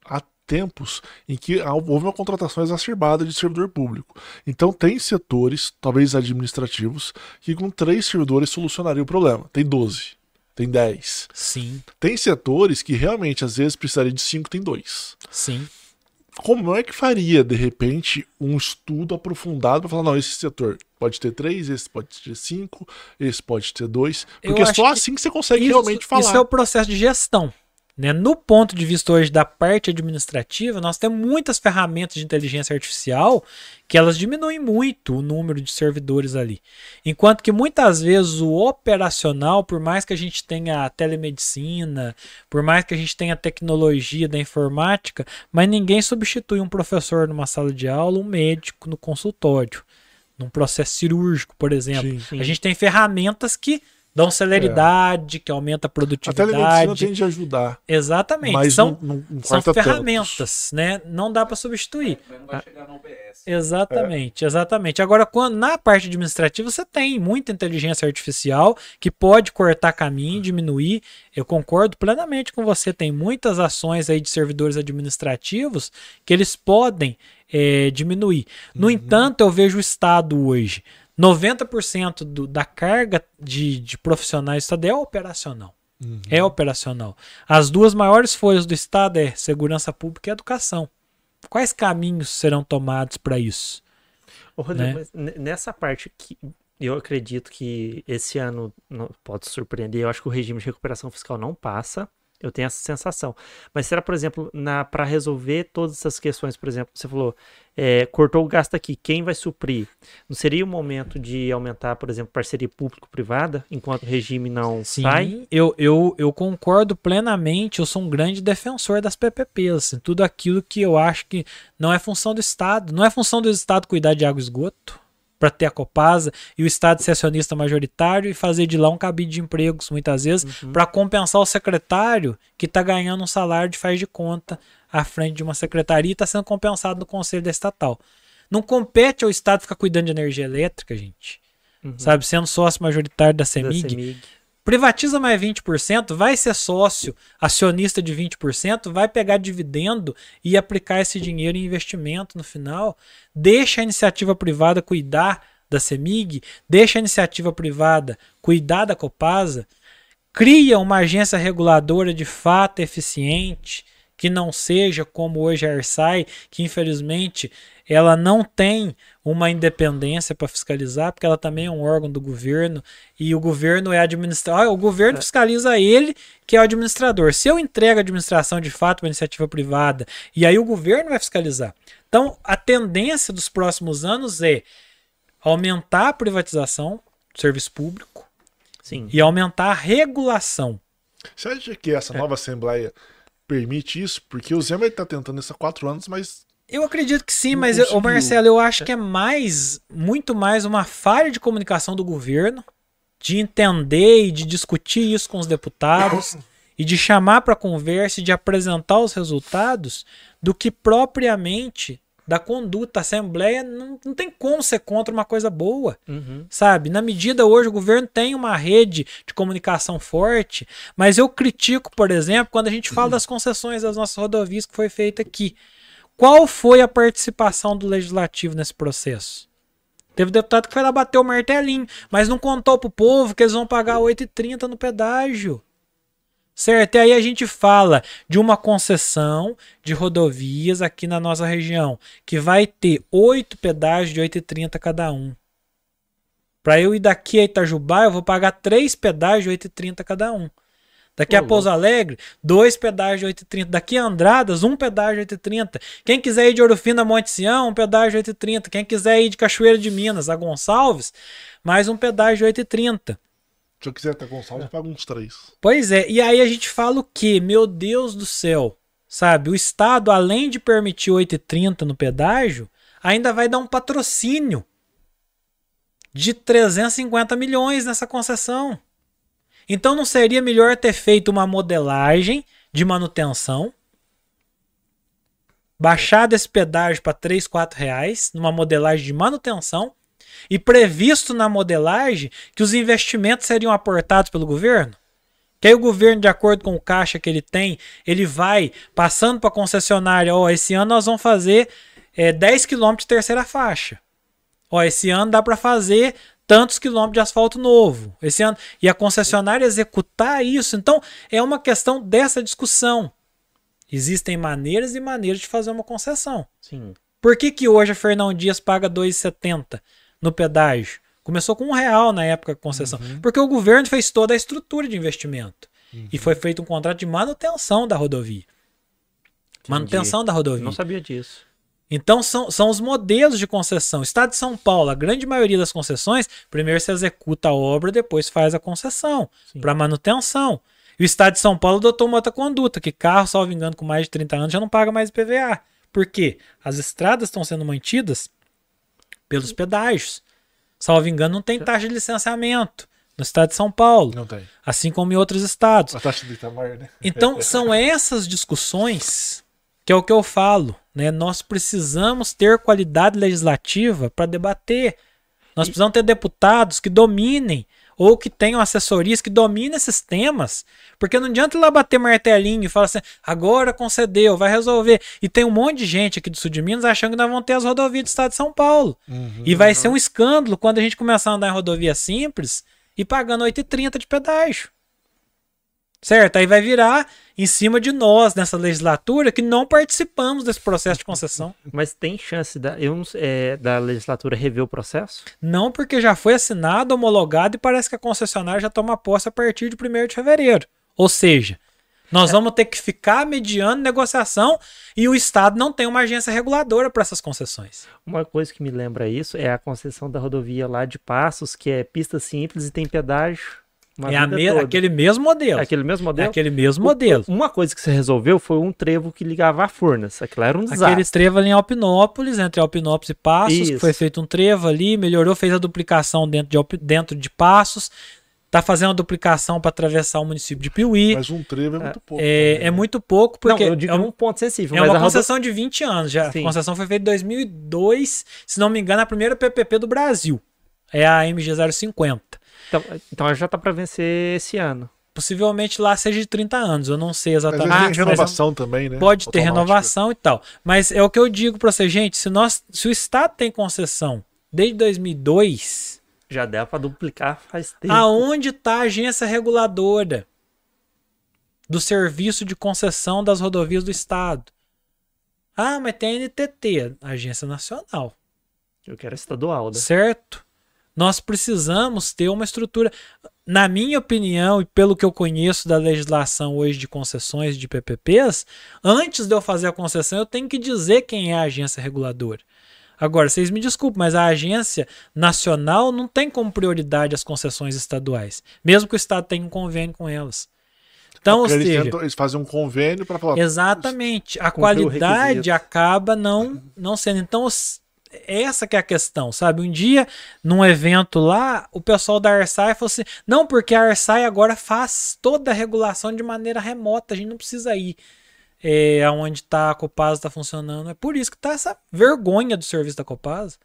há tempos em que houve uma contratação exacerbada de servidor público. Então tem setores, talvez administrativos, que com três servidores solucionariam o problema. Tem 12 tem 10. Sim. Tem setores que realmente às vezes precisaria de 5, tem 2. Sim. Como é que faria, de repente, um estudo aprofundado para falar, não, esse setor pode ter 3, esse pode ter 5, esse pode ter 2? Porque é só assim que você consegue isso, realmente falar. Isso é o processo de gestão. Né? No ponto de vista hoje da parte administrativa, nós temos muitas ferramentas de inteligência artificial que elas diminuem muito o número de servidores ali. Enquanto que muitas vezes o operacional, por mais que a gente tenha a telemedicina, por mais que a gente tenha a tecnologia da informática, mas ninguém substitui um professor numa sala de aula, um médico no consultório, num processo cirúrgico, por exemplo. Sim, sim. A gente tem ferramentas que dão celeridade, é. que aumenta a produtividade. A telemedicina tende a ajudar. Exatamente. Mas são, não, não são ferramentas, tantos. né? Não dá para substituir. não vai chegar no OBS. Exatamente, é. exatamente. Agora, quando, na parte administrativa, você tem muita inteligência artificial que pode cortar caminho, diminuir. Eu concordo plenamente com você. Tem muitas ações aí de servidores administrativos que eles podem é, diminuir. No uhum. entanto, eu vejo o Estado hoje 90% do, da carga de, de profissionais do Estado é operacional. Uhum. É operacional. As duas maiores folhas do Estado é segurança pública e educação. Quais caminhos serão tomados para isso? Ô, Rodrigo, né? mas nessa parte que eu acredito que esse ano não, pode surpreender. Eu acho que o regime de recuperação fiscal não passa. Eu tenho essa sensação. Mas será, por exemplo, para resolver todas essas questões, por exemplo, você falou, é, cortou o gasto aqui, quem vai suprir? Não seria o momento de aumentar, por exemplo, parceria público-privada, enquanto o regime não Sim, sai? Eu, eu, eu concordo plenamente, eu sou um grande defensor das PPPs, assim, tudo aquilo que eu acho que não é função do Estado, não é função do Estado cuidar de água e esgoto, para ter a Copasa e o Estado ser acionista majoritário e fazer de lá um cabide de empregos, muitas vezes, uhum. para compensar o secretário que está ganhando um salário de faz de conta à frente de uma secretaria e está sendo compensado no conselho da estatal. Não compete ao Estado ficar cuidando de energia elétrica, gente. Uhum. Sabe, sendo sócio majoritário da CEMIG. Da CEMIG privatiza mais 20%, vai ser sócio, acionista de 20%, vai pegar dividendo e aplicar esse dinheiro em investimento no final. Deixa a iniciativa privada cuidar da CEMIG, deixa a iniciativa privada cuidar da Copasa, cria uma agência reguladora de fato eficiente, que não seja como hoje a Ersai, que infelizmente ela não tem uma independência para fiscalizar, porque ela também é um órgão do governo e o governo é administrador. O governo é. fiscaliza ele, que é o administrador. Se eu entrego a administração de fato para iniciativa privada, e aí o governo vai fiscalizar. Então, a tendência dos próximos anos é aumentar a privatização do serviço público Sim. e aumentar a regulação. Você acha que essa é. nova Assembleia permite isso? Porque o Zema está tentando isso há quatro anos, mas eu acredito que sim, mas, o Marcelo, eu acho que é mais, muito mais uma falha de comunicação do governo, de entender e de discutir isso com os deputados e de chamar para conversa e de apresentar os resultados, do que propriamente da conduta. A Assembleia não, não tem como ser contra uma coisa boa, uhum. sabe? Na medida hoje o governo tem uma rede de comunicação forte, mas eu critico, por exemplo, quando a gente fala das concessões das nossas rodovias que foi feita aqui. Qual foi a participação do legislativo nesse processo? Teve deputado que foi lá bater o martelinho, mas não contou pro povo que eles vão pagar 8,30 no pedágio. Certo? E aí a gente fala de uma concessão de rodovias aqui na nossa região, que vai ter oito pedágios de 8,30 cada um. Para eu ir daqui a Itajubá, eu vou pagar três pedágios de 8,30 cada um. Daqui a Pouso Alegre, dois pedágios de 8,30. Daqui a Andradas, um pedágio de 8,30. Quem quiser ir de Ouro Fino a Monte Sião, um pedágio de 8,30. Quem quiser ir de Cachoeira de Minas a Gonçalves, mais um pedágio de 8,30. Se eu quiser até Gonçalves, paga uns três. Pois é, e aí a gente fala o quê? Meu Deus do céu. Sabe, o Estado, além de permitir 8,30 no pedágio, ainda vai dar um patrocínio de 350 milhões nessa concessão. Então não seria melhor ter feito uma modelagem de manutenção, baixado esse pedágio para 3, 4 reais, numa modelagem de manutenção, e previsto na modelagem que os investimentos seriam aportados pelo governo? Que aí o governo, de acordo com o caixa que ele tem, ele vai passando para a concessionária, ó, oh, esse ano nós vamos fazer é, 10 quilômetros de terceira faixa. Ó, esse ano dá para fazer tantos quilômetros de asfalto novo esse ano e a concessionária executar isso. Então é uma questão dessa discussão. Existem maneiras e maneiras de fazer uma concessão. Sim. Por que, que hoje a Fernão Dias paga 2,70 no pedágio? Começou com um real na época da concessão. Uhum. Porque o governo fez toda a estrutura de investimento. Uhum. E foi feito um contrato de manutenção da rodovia. Entendi. Manutenção da rodovia. Não sabia disso. Então são, são os modelos de concessão. Estado de São Paulo, a grande maioria das concessões, primeiro se executa a obra, depois faz a concessão para manutenção. E o Estado de São Paulo adotou uma outra conduta, que carro, salvo engano, com mais de 30 anos já não paga mais IPVA. Por quê? As estradas estão sendo mantidas pelos pedágios. Salvo engano, não tem taxa de licenciamento no estado de São Paulo. Não tem. Assim como em outros estados. A taxa de Itamar, né? Então, são essas discussões que é o que eu falo. Né? Nós precisamos ter qualidade legislativa para debater. Nós precisamos ter deputados que dominem ou que tenham assessorias que dominem esses temas. Porque não adianta ir lá bater martelinho e falar assim, agora concedeu, vai resolver. E tem um monte de gente aqui do sul de Minas achando que nós vamos ter as rodovias do estado de São Paulo. Uhum, e vai uhum. ser um escândalo quando a gente começar a andar em rodovia simples e pagando 8,30 de pedágio. Certo? Aí vai virar em cima de nós nessa legislatura que não participamos desse processo de concessão. Mas tem chance da, eu, é, da legislatura rever o processo? Não, porque já foi assinado, homologado e parece que a concessionária já toma posse a partir de 1 de fevereiro. Ou seja, nós é. vamos ter que ficar mediando negociação e o Estado não tem uma agência reguladora para essas concessões. Uma coisa que me lembra isso é a concessão da rodovia lá de Passos, que é pista simples e tem pedágio é me aquele mesmo modelo. É aquele mesmo modelo? É aquele mesmo modelo. Uma coisa que você resolveu foi um trevo que ligava a Furnas. Aquilo era um desastre. Aquele trevo ali em Alpinópolis, entre Alpinópolis e Passos, Isso. que foi feito um trevo ali, melhorou, fez a duplicação dentro de, dentro de Passos. Tá fazendo a duplicação para atravessar o município de Piuí. Mas um trevo é muito pouco. É, é né? muito pouco porque não, eu digo é um ponto sensível. É uma concessão de 20 anos já. Sim. A concessão foi feita em 2002, se não me engano, a primeira PPP do Brasil. É a MG 050. Então, então já tá para vencer esse ano. Possivelmente lá seja de 30 anos, eu não sei exatamente. Mas tem renovação mas, também, né? Pode ter renovação e tal. Mas é o que eu digo para você, gente, se nós se o estado tem concessão desde 2002, já deu para duplicar faz tempo. Aonde tá a agência reguladora do serviço de concessão das rodovias do estado? Ah, mas tem a NTT, Agência Nacional. Eu quero estadual, né? Certo? Nós precisamos ter uma estrutura. Na minha opinião, e pelo que eu conheço da legislação hoje de concessões de PPPs, antes de eu fazer a concessão, eu tenho que dizer quem é a agência reguladora. Agora, vocês me desculpem, mas a agência nacional não tem como prioridade as concessões estaduais, mesmo que o Estado tenha um convênio com elas. Então, ou eles, seja, tentam, eles fazem um convênio para falar. Exatamente. A qualidade acaba não, não sendo. Então, essa que é a questão, sabe? Um dia, num evento lá, o pessoal da Arsai falou assim: não, porque a Arsai agora faz toda a regulação de maneira remota, a gente não precisa ir é, aonde tá a Copasa está funcionando. É por isso que tá essa vergonha do serviço da Copasa.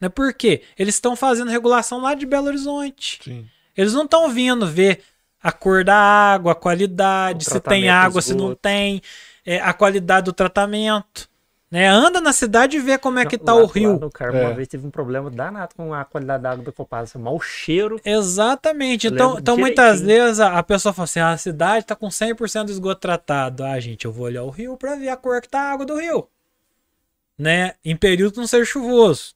Não é porque eles estão fazendo regulação lá de Belo Horizonte. Sim. Eles não estão vindo ver a cor da água, a qualidade, se tem água, se não tem, é, a qualidade do tratamento. Né? Anda na cidade e vê como é que tá lá, o rio. no Carmo, é. uma vez teve um problema danado com a qualidade da água do Copasa, mau cheiro. Exatamente. Então, então muitas vezes a, a, pessoa fala assim: ah, a cidade tá com 100% de esgoto tratado. Ah, gente, eu vou olhar o rio para ver a cor que tá a água do rio. Né? Em período não ser chuvoso.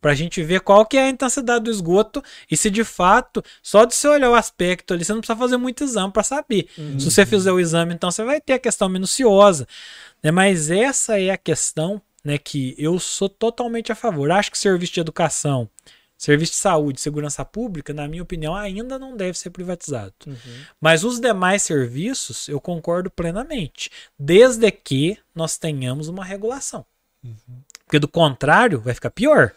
Pra gente ver qual que é a intensidade do esgoto e se de fato, só de você olhar o aspecto ali, você não precisa fazer muito exame para saber. Uhum. Se você fizer o exame, então você vai ter a questão minuciosa. Né? Mas essa é a questão né, que eu sou totalmente a favor. Acho que serviço de educação, serviço de saúde, segurança pública, na minha opinião, ainda não deve ser privatizado. Uhum. Mas os demais serviços, eu concordo plenamente, desde que nós tenhamos uma regulação. Uhum. Porque do contrário, vai ficar pior.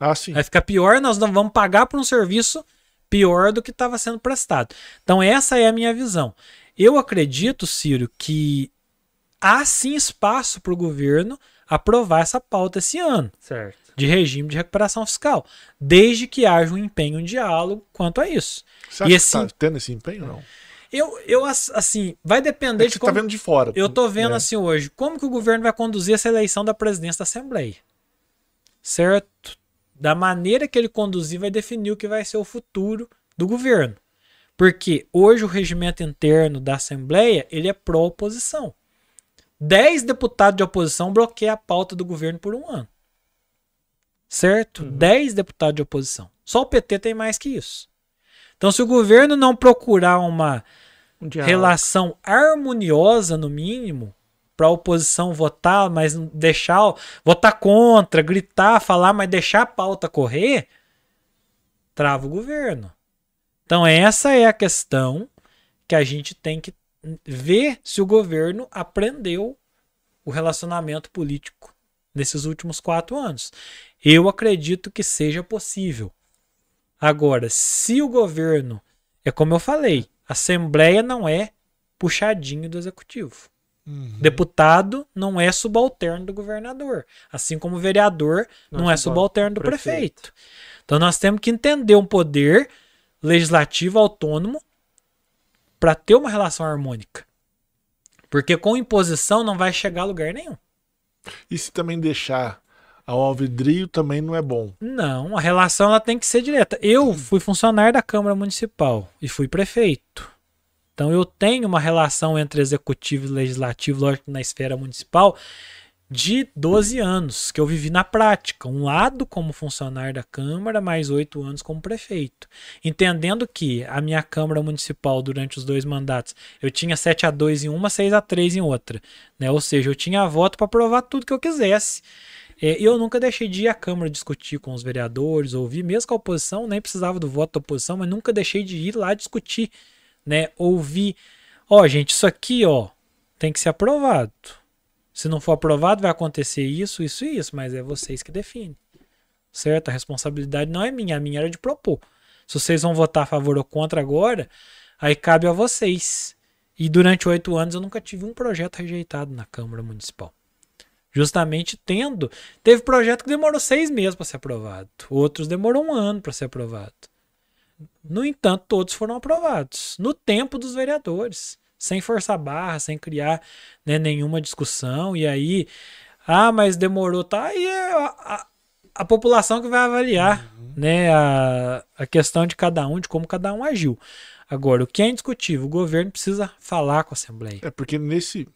Ah, sim. Vai ficar pior, nós não vamos pagar por um serviço pior do que estava sendo prestado. Então, essa é a minha visão. Eu acredito, Ciro, que há sim espaço para o governo aprovar essa pauta esse ano. Certo. De regime de recuperação fiscal. Desde que haja um empenho, um diálogo quanto a isso. Você acha e esse, que tá tendo esse empenho não? Eu, eu assim, vai depender é de como. Você tá vendo de fora. Eu tô vendo é. assim hoje, como que o governo vai conduzir essa eleição da presidência da Assembleia. Certo? Da maneira que ele conduzir, vai definir o que vai ser o futuro do governo. Porque hoje o regimento interno da Assembleia, ele é pró-oposição. 10 deputados de oposição bloqueiam a pauta do governo por um ano. Certo? Uhum. 10 deputados de oposição. Só o PT tem mais que isso. Então, se o governo não procurar uma um relação harmoniosa, no mínimo, para a oposição votar, mas deixar votar contra, gritar, falar, mas deixar a pauta correr, trava o governo. Então, essa é a questão que a gente tem que ver se o governo aprendeu o relacionamento político nesses últimos quatro anos. Eu acredito que seja possível. Agora, se o governo, é como eu falei, a Assembleia não é puxadinho do Executivo. Uhum. Deputado não é subalterno do governador. Assim como vereador não, não é subalterno do prefeito. prefeito. Então nós temos que entender um poder legislativo autônomo para ter uma relação harmônica. Porque com imposição não vai chegar a lugar nenhum. E se também deixar ao alvidrio também não é bom. Não, a relação ela tem que ser direta. Eu fui funcionário da Câmara Municipal e fui prefeito. Então eu tenho uma relação entre executivo e legislativo, lógico, na esfera municipal, de 12 anos, que eu vivi na prática. Um lado como funcionário da Câmara, mais oito anos como prefeito. Entendendo que a minha Câmara Municipal, durante os dois mandatos, eu tinha 7 a 2 em uma, 6 a 3 em outra. Né? Ou seja, eu tinha voto para aprovar tudo que eu quisesse. É, eu nunca deixei de ir à Câmara discutir com os vereadores, ouvir, mesmo com a oposição, nem precisava do voto da oposição, mas nunca deixei de ir lá discutir, né? Ouvir, ó, gente, isso aqui, ó, tem que ser aprovado. Se não for aprovado, vai acontecer isso, isso e isso, mas é vocês que definem. Certo? A responsabilidade não é minha, a minha era de propor. Se vocês vão votar a favor ou contra agora, aí cabe a vocês. E durante oito anos eu nunca tive um projeto rejeitado na Câmara Municipal. Justamente tendo. Teve projeto que demorou seis meses para ser aprovado. Outros demorou um ano para ser aprovado. No entanto, todos foram aprovados. No tempo dos vereadores. Sem forçar barra, sem criar né, nenhuma discussão. E aí. Ah, mas demorou. Tá aí é a, a, a população que vai avaliar uhum. né, a, a questão de cada um, de como cada um agiu. Agora, o que é indiscutível, o governo precisa falar com a Assembleia. É porque nesse,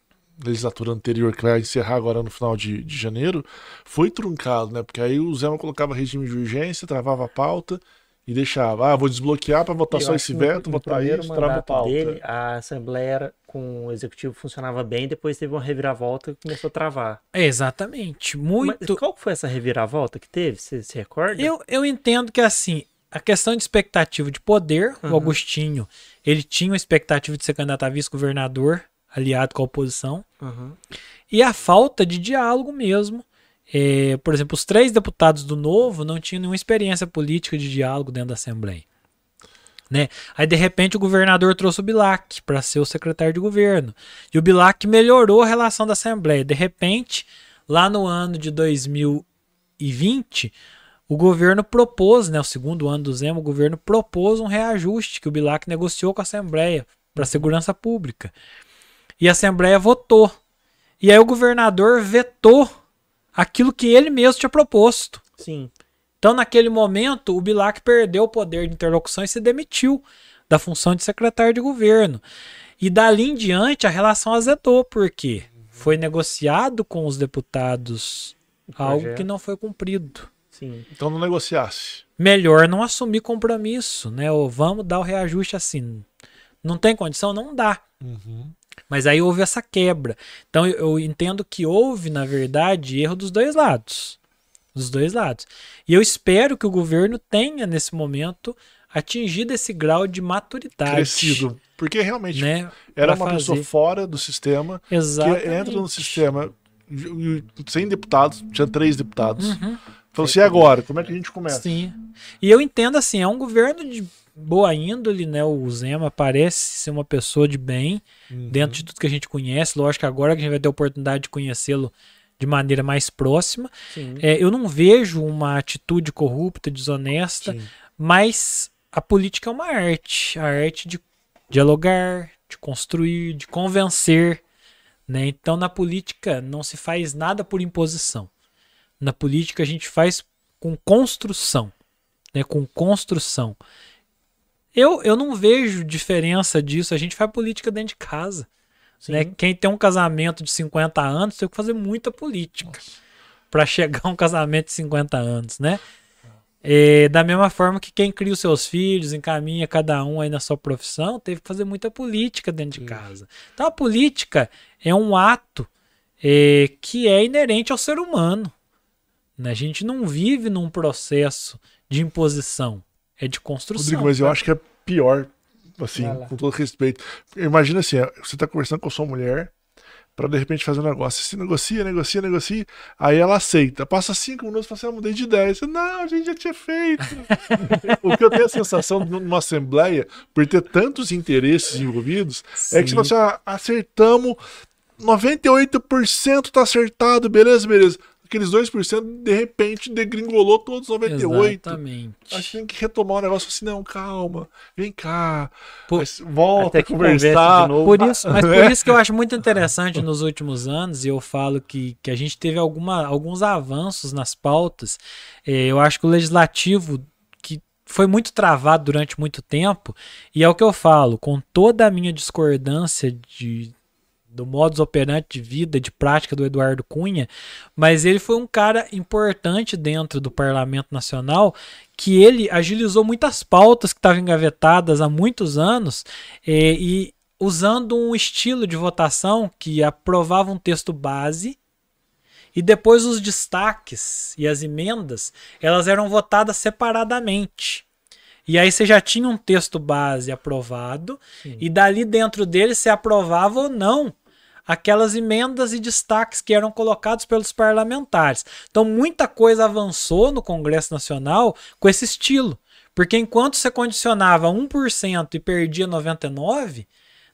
legislatura anterior, que vai encerrar agora no final de, de janeiro, foi truncado, né? Porque aí o Zema colocava regime de urgência, travava a pauta e deixava. Ah, vou desbloquear para votar só esse veto, votar isso, trava a pauta. Dele, a Assembleia era, com o Executivo funcionava bem, depois teve uma reviravolta que começou a travar. exatamente. Muito. Mas qual foi essa reviravolta que teve? Você se recorda? Eu, eu entendo que assim. A questão de expectativa de poder, uhum. o Agostinho, ele tinha uma expectativa de ser candidato a vice-governador, aliado com a oposição, uhum. e a falta de diálogo mesmo. É, por exemplo, os três deputados do Novo não tinham nenhuma experiência política de diálogo dentro da Assembleia. Né? Aí, de repente, o governador trouxe o Bilac para ser o secretário de governo. E o Bilac melhorou a relação da Assembleia. De repente, lá no ano de 2020, o governo propôs, né, o segundo ano do Zema, o governo propôs um reajuste que o Bilac negociou com a Assembleia para segurança pública. E a Assembleia votou. E aí o governador vetou aquilo que ele mesmo tinha proposto. Sim. Então, naquele momento, o Bilac perdeu o poder de interlocução e se demitiu da função de secretário de governo. E dali em diante a relação azedou, porque foi negociado com os deputados algo que não foi cumprido. Sim. Então não negociasse. Melhor não assumir compromisso, né? Ou vamos dar o reajuste assim. Não tem condição? Não dá. Uhum. Mas aí houve essa quebra. Então eu, entendo que houve, na verdade, erro dos dois lados. Dos dois lados. E eu espero que o governo tenha, nesse momento, atingido esse grau de maturidade. Crescido. Porque realmente né, era uma fazer. pessoa fora do sistema Exatamente. que entra no sistema sem deputados, tinha três deputados. Uhum. Falou assim, e agora? Como é que a gente começa? Sim. E eu entendo assim, é um governo de boa índole, né? O Zema parece ser uma pessoa de bem, uhum. dentro de tudo que a gente conhece. Lógico que agora que a gente vai ter a oportunidade de conhecê-lo de maneira mais próxima. É, eu não vejo uma atitude corrupta, desonesta, Sim. mas a política é uma arte. A arte de dialogar, de construir, de convencer. Né? Então, na política, não se faz nada por imposição. Na política, a gente faz com construção. Né? Com construção. Eu, eu não vejo diferença disso. A gente faz política dentro de casa. Né? Quem tem um casamento de 50 anos tem que fazer muita política para chegar a um casamento de 50 anos, né? É, da mesma forma que quem cria os seus filhos, encaminha cada um aí na sua profissão, teve que fazer muita política dentro de casa. Então a política é um ato é, que é inerente ao ser humano. Né? A gente não vive num processo de imposição é de construção. Rodrigo, mas eu acho que é pior, assim, com todo respeito. Imagina assim, você tá conversando com a sua mulher para de repente fazer um negócio. Você negocia, negocia, negocia, aí ela aceita. Passa cinco minutos e fala assim, eu mudei de ideia. Você, não, a gente já tinha feito. o que eu tenho a sensação numa assembleia, por ter tantos interesses envolvidos, Sim. é que se nós assim, acertamos 98% tá acertado, beleza, beleza aqueles 2% de repente degringolou todos os 98. Exatamente. Acho que tem que retomar o negócio assim, não, calma, vem cá, por, volta a conversar. Por isso, mas por isso que eu acho muito interessante nos últimos anos, e eu falo que, que a gente teve alguma, alguns avanços nas pautas. É, eu acho que o legislativo que foi muito travado durante muito tempo, e é o que eu falo, com toda a minha discordância de, do modus operandi de vida, de prática do Eduardo Cunha, mas ele foi um cara importante dentro do Parlamento Nacional, que ele agilizou muitas pautas que estavam engavetadas há muitos anos, eh, e usando um estilo de votação que aprovava um texto base, e depois os destaques e as emendas, elas eram votadas separadamente. E aí você já tinha um texto base aprovado, Sim. e dali dentro dele se aprovava ou não aquelas emendas e destaques que eram colocados pelos parlamentares. Então muita coisa avançou no Congresso Nacional com esse estilo. Porque enquanto você condicionava 1% e perdia 99%,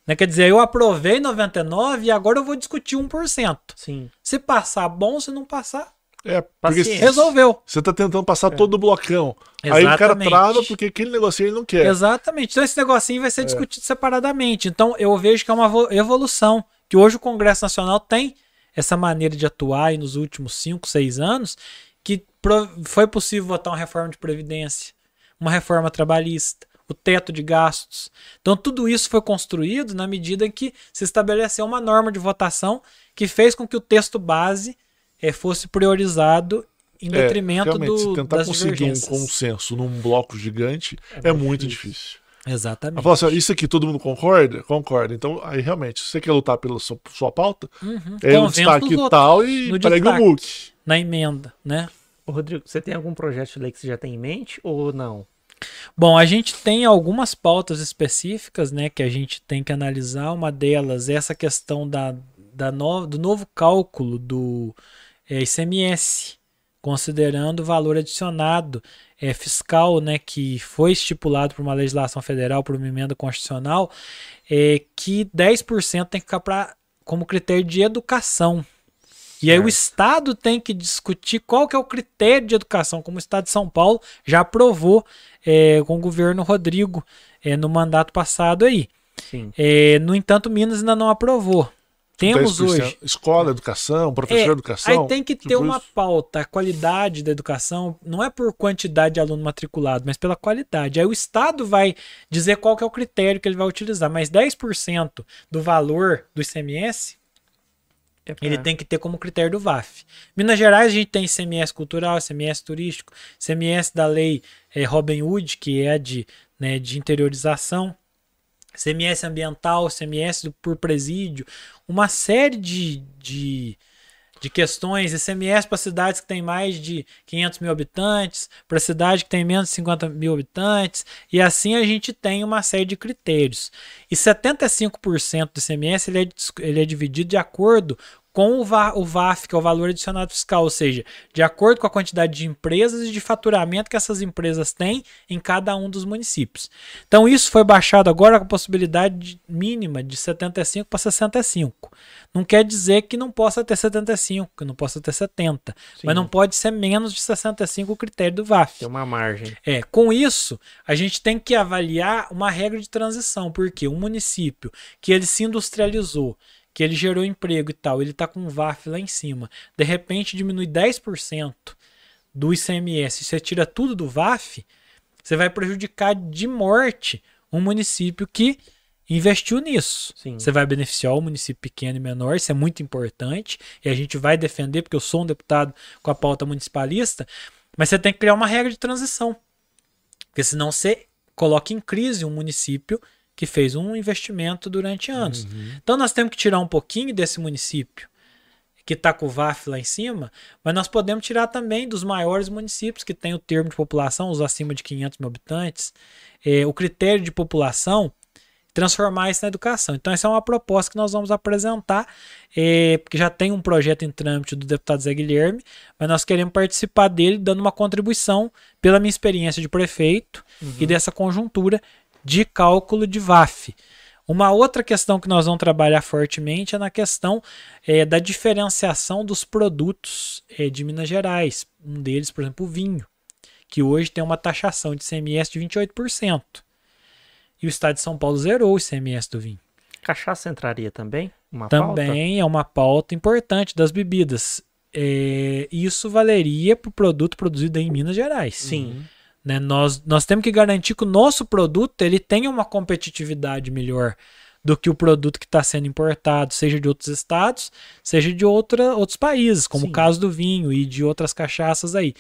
né? Quer dizer, eu aprovei 99 e agora eu vou discutir 1%. Sim. Se passar, bom. Se não passar, é, porque resolveu. Você tá tentando passar é. todo o blocão. Exatamente. Aí o cara trava porque aquele negocinho ele não quer. Exatamente. Então esse negocinho vai ser é. discutido separadamente. Então eu vejo que é uma evolução. Que hoje o Congresso Nacional tem essa maneira de atuar e nos últimos 5, 6 anos, que foi possível votar uma reforma de Previdência, uma reforma trabalhista, o teto de gastos. Então, tudo isso foi construído na medida em que se estabeleceu uma norma de votação que fez com que o texto base eh, fosse priorizado em é, detrimento do, se tentar conseguir um consenso num bloco gigante é, é muito difícil. difícil. Exatamente. Falo assim, isso aqui todo mundo concorda? Concorda. Então, aí realmente, se você quer lutar pela sua, sua pauta, uhum. é um destaque tal e pregue o book. Na emenda, né? Ô, Rodrigo, você tem algum projeto de lei que você já tem em mente ou não? Bom, a gente tem algumas pautas específicas, né, que a gente tem que analisar. Uma delas é essa questão da, da no, do novo cálculo do é, ICMS, considerando o valor adicionado é, fiscal, né, que foi estipulado por uma legislação federal, por uma emenda constitucional, é, que 10% tem que ficar pra, como critério de educação. E aí o Estado tem que discutir qual que é o critério de educação, como o Estado de São Paulo já aprovou é, com o governo Rodrigo é, no mandato passado aí. É, no entanto, Minas ainda não aprovou. Temos hoje. Escola, educação, professor de é, educação. Aí tem que ter uma isso. pauta. A qualidade da educação não é por quantidade de aluno matriculado, mas pela qualidade. Aí o Estado vai dizer qual que é o critério que ele vai utilizar. Mas 10% do valor do ICMS é ele tem que ter como critério do VAF. Minas Gerais a gente tem ICMS cultural, ICMS turístico, ICMS da lei é, Robin Hood, que é de, né, de interiorização, ICMS ambiental, ICMS por presídio, uma série de, de de questões ICMS para cidades que têm mais de 500 mil habitantes, para cidade que tem menos de 50 mil habitantes, e assim a gente tem uma série de critérios. E 75% do ICMS ele é, ele é dividido de acordo com o, VA, o VAF, que é o valor adicionado fiscal, ou seja, de acordo com a quantidade de empresas e de faturamento que essas empresas têm em cada um dos municípios. Então isso foi baixado agora com a possibilidade mínima de 75 para 65. Não quer dizer que não possa ter 75, que não possa ter 70, Sim. mas não pode ser menos de 65 o critério do VAF. Tem uma margem. É, com isso, a gente tem que avaliar uma regra de transição, porque um município que ele se industrializou, que ele gerou emprego e tal, ele está com um VAF lá em cima, de repente diminui 10% do ICMS, você tira tudo do VAF, você vai prejudicar de morte um município que investiu nisso. Sim. Você vai beneficiar o município pequeno e menor, isso é muito importante, e a gente vai defender, porque eu sou um deputado com a pauta municipalista, mas você tem que criar uma regra de transição. Porque senão você coloca em crise um município que fez um investimento durante anos. Uhum. Então nós temos que tirar um pouquinho desse município que está com o VAF lá em cima, mas nós podemos tirar também dos maiores municípios que tem o termo de população, os acima de 500 mil habitantes, é, o critério de população, transformar isso na educação. Então essa é uma proposta que nós vamos apresentar, é, porque já tem um projeto em trâmite do deputado Zé Guilherme, mas nós queremos participar dele dando uma contribuição pela minha experiência de prefeito uhum. e dessa conjuntura de cálculo de VAF. Uma outra questão que nós vamos trabalhar fortemente é na questão é, da diferenciação dos produtos é, de Minas Gerais. Um deles, por exemplo, o vinho, que hoje tem uma taxação de CMS de 28%. E o estado de São Paulo zerou o CMS do vinho. Cachaça entraria também? Uma também pauta? é uma pauta importante das bebidas. É, isso valeria para o produto produzido em Minas Gerais. Sim. Né? Nós, nós temos que garantir que o nosso produto ele tenha uma competitividade melhor do que o produto que está sendo importado, seja de outros estados, seja de outra, outros países, como Sim. o caso do vinho e de outras cachaças aí.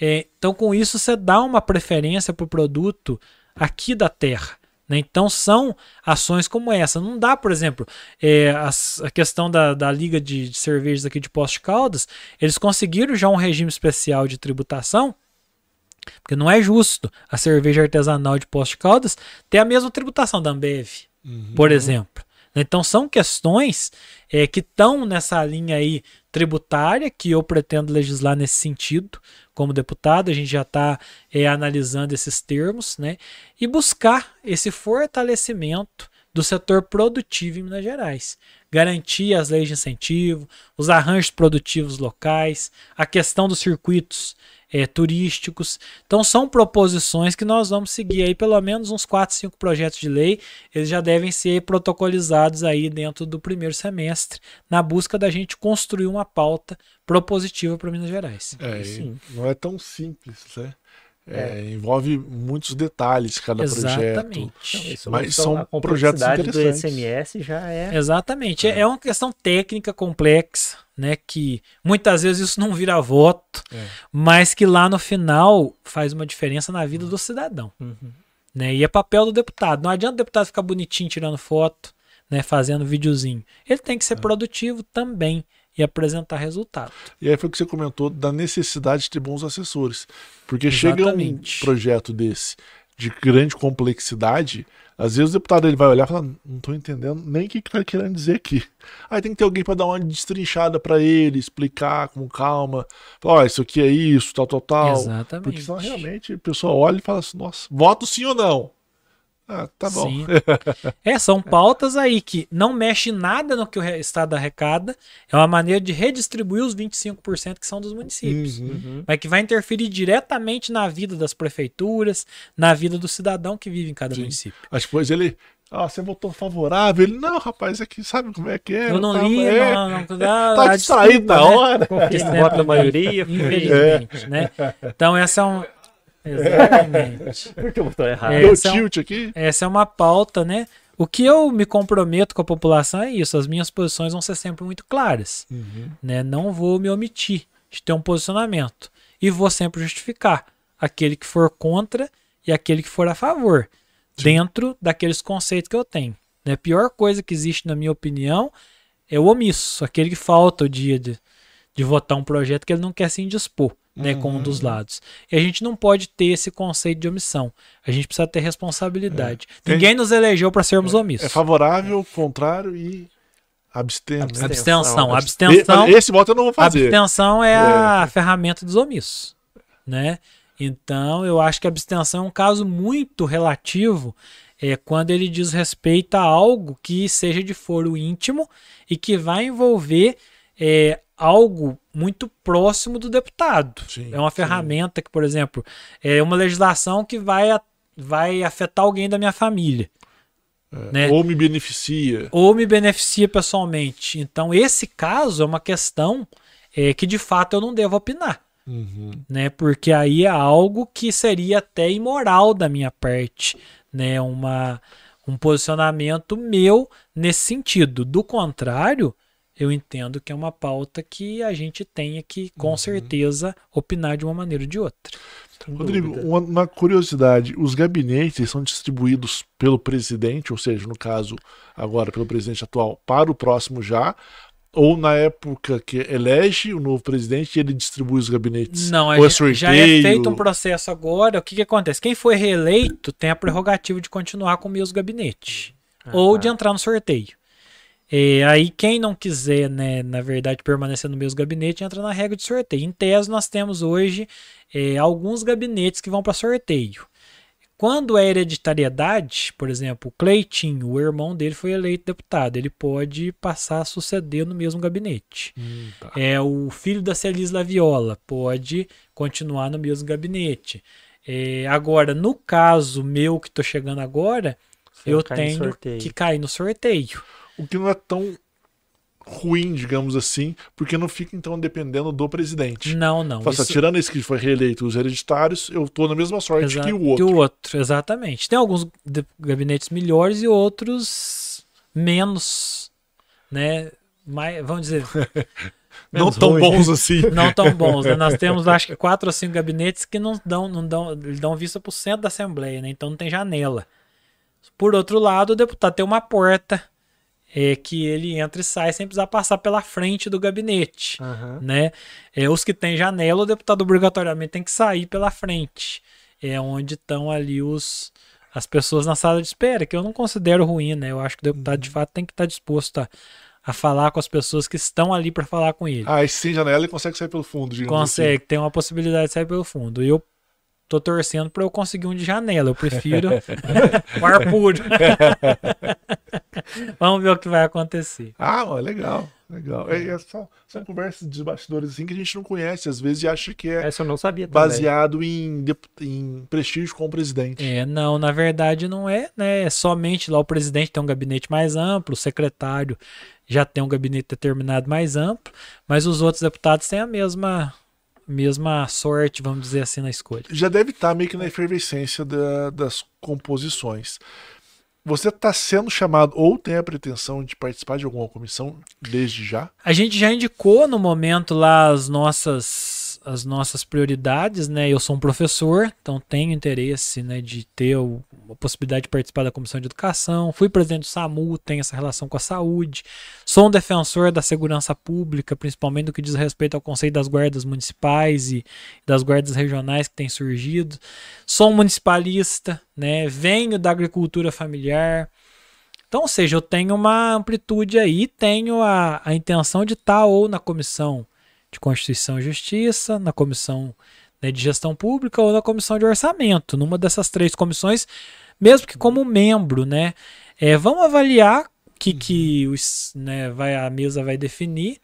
É, então, com isso, você dá uma preferência para o produto aqui da terra. Né? Então, são ações como essa. Não dá, por exemplo, é, a, a, questão da, da Liga de, de Cervejas aqui de Posto de Caldas, eles conseguiram já um regime especial de tributação porque não é justo a cerveja artesanal de Posto de Caldas ter a mesma tributação da Ambev, uhum. por exemplo. Então são questões é, que estão nessa linha aí tributária que eu pretendo legislar nesse sentido como deputado. A gente já está é, analisando esses termos, né? E buscar esse fortalecimento do setor produtivo em Minas Gerais. Garantir as leis de incentivo, os arranjos produtivos locais, a questão dos circuitos é, turísticos. Então são proposições que nós vamos seguir aí pelo menos uns 4, 5 projetos de lei. Eles já devem ser protocolizados aí dentro do primeiro semestre, na busca da gente construir uma pauta propositiva para Minas Gerais. É, Sim. não é tão simples, né? É, é. Envolve muitos detalhes cada Exatamente. projeto. Então, mas são projetos interessantes. do SMS já é. Exatamente. É. é uma questão técnica complexa, né? Que muitas vezes isso não vira voto, é. mas que lá no final faz uma diferença na vida do cidadão. Uhum. Né? E é papel do deputado. Não adianta o deputado ficar bonitinho tirando foto, né? Fazendo videozinho. Ele tem que ser é. produtivo também e apresentar resultado. E aí foi o que você comentou da necessidade de ter bons assessores. Porque Exatamente. chega um projeto desse de grande complexidade, às vezes o deputado ele vai olhar e falar, não estou entendendo nem o que está querendo dizer aqui. Aí tem que ter alguém para dar uma destrinchada para ele, explicar com calma. Falar, oh, isso aqui é isso, tal, tal, tal. Exatamente. Porque senão realmente a pessoa olha e fala assim, nossa, voto sim ou não? Ah, tá bom. é, são pautas aí que não mexe nada no que o Estado arrecada. É uma maneira de redistribuir os 25% que são dos municípios. Uhum. uhum. Mas que vai interferir diretamente na vida das prefeituras, na vida do cidadão que vive em cada Sim. município. Mas depois ele. Ah, você votou favorável? Ele, não, rapaz, aqui sabe como é que é? Eu não tá, li, é, não, não, dá, tá distraído na né? hora. Porque vota na maioria. Infelizmente, é. né? Então, essa é um, Exatamente. Por que eu botou errado? É, essa, tilt aqui? essa é uma pauta, né? O que eu me comprometo com a população é isso. As minhas posições vão ser sempre muito claras. Uhum. Né? Não vou me omitir de ter um posicionamento. E vou sempre justificar aquele que for contra e aquele que for a favor. Sim. Dentro daqueles conceitos que eu tenho. Né? A pior coisa que existe, na minha opinião, é o omisso. Aquele que falta o dia de, de votar um projeto que ele não quer se indispor né, uhum. com um dos uhum. lados. E a gente não pode ter esse conceito de omissão. A gente precisa ter responsabilidade. É. Ninguém nos elegeu para sermos é, omissos. É favorável, contrário e abstenção. Abstenção. Abstenção. Esse voto eu não vou fazer. Abstenção é, é. a ferramenta dos omissos, né? Então, eu acho que a abstenção é um caso muito relativo é quando ele diz respeito a algo que seja de foro íntimo e que vai envolver é, algo muito próximo do deputado. Sim, é uma ferramenta sim. que, por exemplo, é uma legislação que vai, vai afetar alguém da minha família. É, né? Ou me beneficia. Ou me beneficia pessoalmente. Então, esse caso é uma questão é, que de fato eu não devo opinar. Uhum. Né? Porque aí é algo que seria até imoral da minha parte. Né? Uma, um posicionamento meu nesse sentido. Do contrário, eu entendo que é uma pauta que a gente tenha que, com uhum. certeza, opinar de uma maneira ou de outra. Rodrigo, uma, uma, curiosidade: os gabinetes são distribuídos pelo presidente, ou seja, no caso, agora pelo presidente atual, para o próximo já, ou na época que elege o novo presidente ele distribui os gabinetes? Não, ou é já, já é feito um processo agora. O que, que acontece? Quem foi reeleito tem a prerrogativa de continuar com o mesmo gabinete. Ah, ou tá. de entrar no sorteio. E aí, quem não quiser, né, na verdade, permanecer no mesmo gabinete, entra na regra de sorteio. Em tese, nós temos hoje é, alguns gabinetes que vão para sorteio. Quando é hereditariedade, por exemplo, o Cleitinho, o irmão dele foi eleito deputado, ele pode passar a suceder no mesmo gabinete. Hum, tá. É o filho da Celisla Viola pode continuar no mesmo gabinete. É, agora, no caso meu que estou chegando agora, Você eu tenho que cair no sorteio. O que não é tão ruim, digamos assim, porque não fica então dependendo do presidente. Não, não. Fala, isso... tirando esse que foi reeleito, os hereditários, eu tô na mesma sorte que o outro. Que o outro, exatamente. Tem alguns gabinetes melhores e outros menos, né? Mais, vamos dizer. não tão ruim. bons assim. Não tão bons. Né? Nós temos, acho que, quatro ou cinco gabinetes que não dão, não dão, dão vista para o centro da Assembleia, né? Então não tem janela. Por outro lado, o deputado tem uma porta é que ele entra e sai sem precisar passar pela frente do gabinete, uhum. né? É, os que têm janela, o deputado obrigatoriamente tem que sair pela frente. É onde estão ali os as pessoas na sala de espera, que eu não considero ruim, né? Eu acho que o deputado de uhum. fato tem que estar disposto a, a falar com as pessoas que estão ali para falar com ele. Ah, e sem janela ele consegue sair pelo fundo, Consegue, assim. tem uma possibilidade de sair pelo fundo. E eu tô torcendo para eu conseguir um de janela. Eu prefiro o ar puro. Vamos ver o que vai acontecer. Ah, ó, legal. Legal. É, é só, são conversas de bastidores assim que a gente não conhece, às vezes, e acha que é Essa eu não sabia baseado em, em prestígio com o presidente. É, não, na verdade não é, né? É somente lá o presidente tem um gabinete mais amplo, o secretário já tem um gabinete determinado mais amplo, mas os outros deputados têm a mesma mesma sorte, vamos dizer assim, na escolha. Já deve estar meio que na efervescência da, das composições. Você está sendo chamado ou tem a pretensão de participar de alguma comissão desde já? A gente já indicou no momento lá as nossas as nossas prioridades, né? Eu sou um professor, então tenho interesse, né, de ter a possibilidade de participar da comissão de educação. Fui presidente do SAMU, tenho essa relação com a saúde. Sou um defensor da segurança pública, principalmente no que diz respeito ao conceito das guardas municipais e das guardas regionais que têm surgido. Sou um municipalista, né? Venho da agricultura familiar. Então, ou seja, eu tenho uma amplitude aí, tenho a, a intenção de estar ou na comissão de Constituição e Justiça, na comissão né, de Gestão Pública ou na comissão de Orçamento, numa dessas três comissões, mesmo que como membro, né? É, vamos avaliar que, que os, né, vai, a mesa vai definir,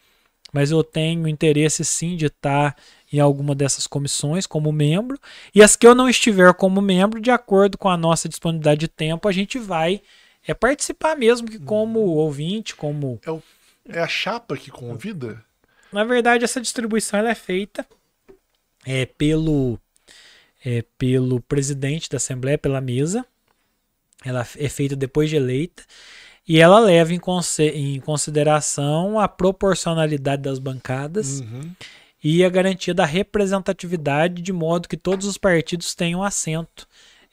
mas eu tenho interesse sim de estar em alguma dessas comissões como membro, e as que eu não estiver como membro, de acordo com a nossa disponibilidade de tempo, a gente vai é participar mesmo que como ouvinte, como... É, o, é a chapa que convida? Na verdade, essa distribuição ela é feita é, pelo, é, pelo presidente da Assembleia, pela mesa. Ela é feita depois de eleita. E ela leva em, em consideração a proporcionalidade das bancadas uhum. e a garantia da representatividade, de modo que todos os partidos tenham assento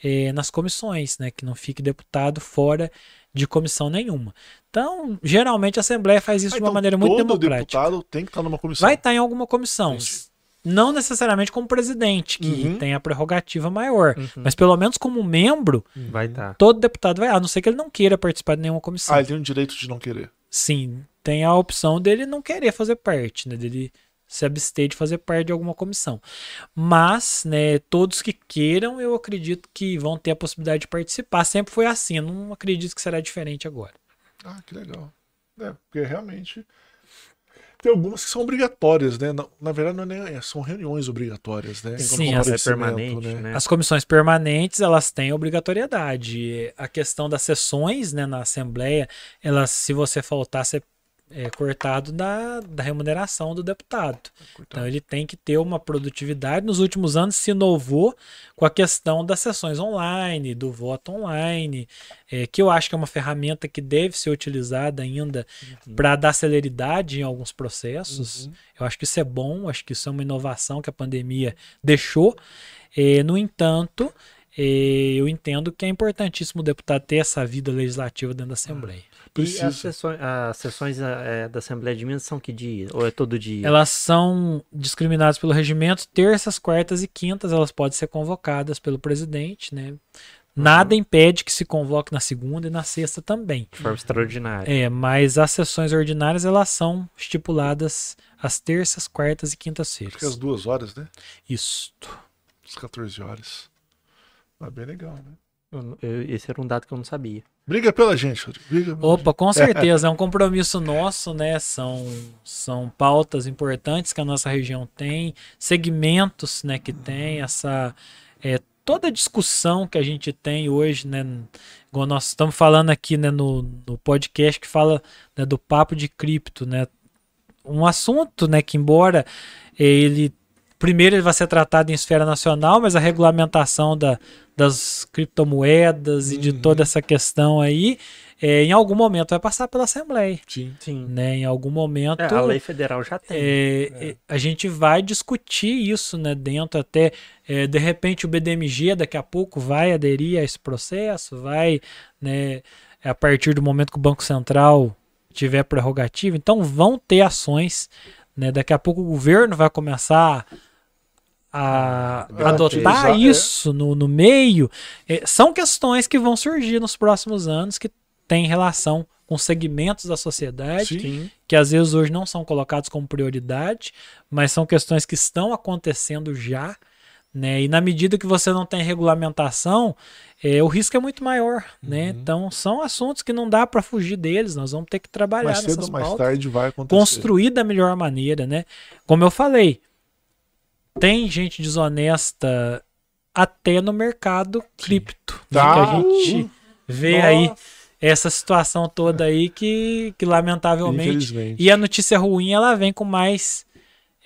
é, nas comissões, né? que não fique deputado fora de comissão nenhuma. Então, geralmente a Assembleia faz isso ah, de uma então maneira muito democrática. deputado tem que estar numa comissão. Vai estar em alguma comissão. Entendi. Não necessariamente como presidente, que uhum. tem a prerrogativa maior, uhum. mas pelo menos como membro, vai estar. Todo deputado vai, a não ser que ele não queira participar de nenhuma comissão. Ah, ele tem o direito de não querer. Sim, tem a opção dele não querer fazer parte, né? Dele se abster de fazer parte de alguma comissão. Mas, né, todos que queiram, eu acredito que vão ter a possibilidade de participar. Sempre foi assim, eu não acredito que será diferente agora. Ah, que legal. É, porque realmente tem algumas que são obrigatórias, né? Na, na verdade, não é nem, são reuniões obrigatórias, né? Sim, as, é permanente, né? né? as comissões permanentes elas têm obrigatoriedade. A questão das sessões né, na Assembleia, elas, se você faltar, você é, cortado da, da remuneração do deputado. Então ele tem que ter uma produtividade. Nos últimos anos se inovou com a questão das sessões online, do voto online, é, que eu acho que é uma ferramenta que deve ser utilizada ainda uhum. para dar celeridade em alguns processos. Uhum. Eu acho que isso é bom, acho que isso é uma inovação que a pandemia deixou. É, no entanto, é, eu entendo que é importantíssimo o deputado ter essa vida legislativa dentro da Assembleia. Precisa. E as sessões, as sessões é, da Assembleia de Minas são que dia? Ou é todo dia? Elas são discriminadas pelo regimento, terças, quartas e quintas, elas podem ser convocadas pelo presidente, né? Nada uhum. impede que se convoque na segunda e na sexta também. De forma extraordinária. É, mas as sessões ordinárias elas são estipuladas às terças, quartas e quintas-feiras. Acho que às duas horas, né? Isso. Às 14 horas. Ah, bem legal, né? Eu, eu, esse era um dado que eu não sabia. Briga pela gente, Briga pela Opa, gente. com certeza. é um compromisso nosso, né? São, são pautas importantes que a nossa região tem, segmentos né, que tem, essa. É, toda a discussão que a gente tem hoje, né? Igual nós estamos falando aqui né, no, no podcast que fala né, do papo de cripto, né? Um assunto, né, que embora ele primeiro ele vai ser tratado em esfera nacional, mas a regulamentação da, das criptomoedas uhum. e de uhum. toda essa questão aí, é, em algum momento vai passar pela Assembleia. Sim. Sim. Né? Em algum momento. É, a lei federal já tem. É, é. A gente vai discutir isso né, dentro até. É, de repente o BDMG daqui a pouco vai aderir a esse processo, vai, né, a partir do momento que o Banco Central tiver prerrogativa. Então vão ter ações. Né? Daqui a pouco o governo vai começar a adotar é. isso no, no meio, é, são questões que vão surgir nos próximos anos que têm relação com segmentos da sociedade Sim. que às vezes hoje não são colocados como prioridade, mas são questões que estão acontecendo já. Né? E na medida que você não tem regulamentação, é, o risco é muito maior, né? Uhum. Então são assuntos que não dá para fugir deles. Nós vamos ter que trabalhar mais cedo ou mais tarde vai acontecer. construir da melhor maneira, né? Como eu falei, tem gente desonesta até no mercado cripto. Né, tá. Que a gente vê Nossa. aí essa situação toda aí que, que lamentavelmente. E a notícia ruim ela vem com mais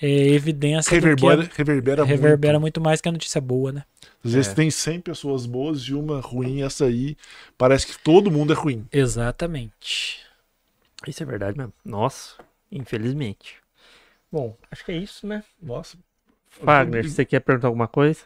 é, evidência. Reverbera, a, reverbera, reverbera muito. muito. mais que a notícia boa, né? Às vezes é. tem 100 pessoas boas e uma ruim, essa aí parece que todo mundo é ruim. Exatamente. Isso é verdade mesmo. Nossa, infelizmente. Bom, acho que é isso, né? Nossa, Wagner, você quer perguntar alguma coisa?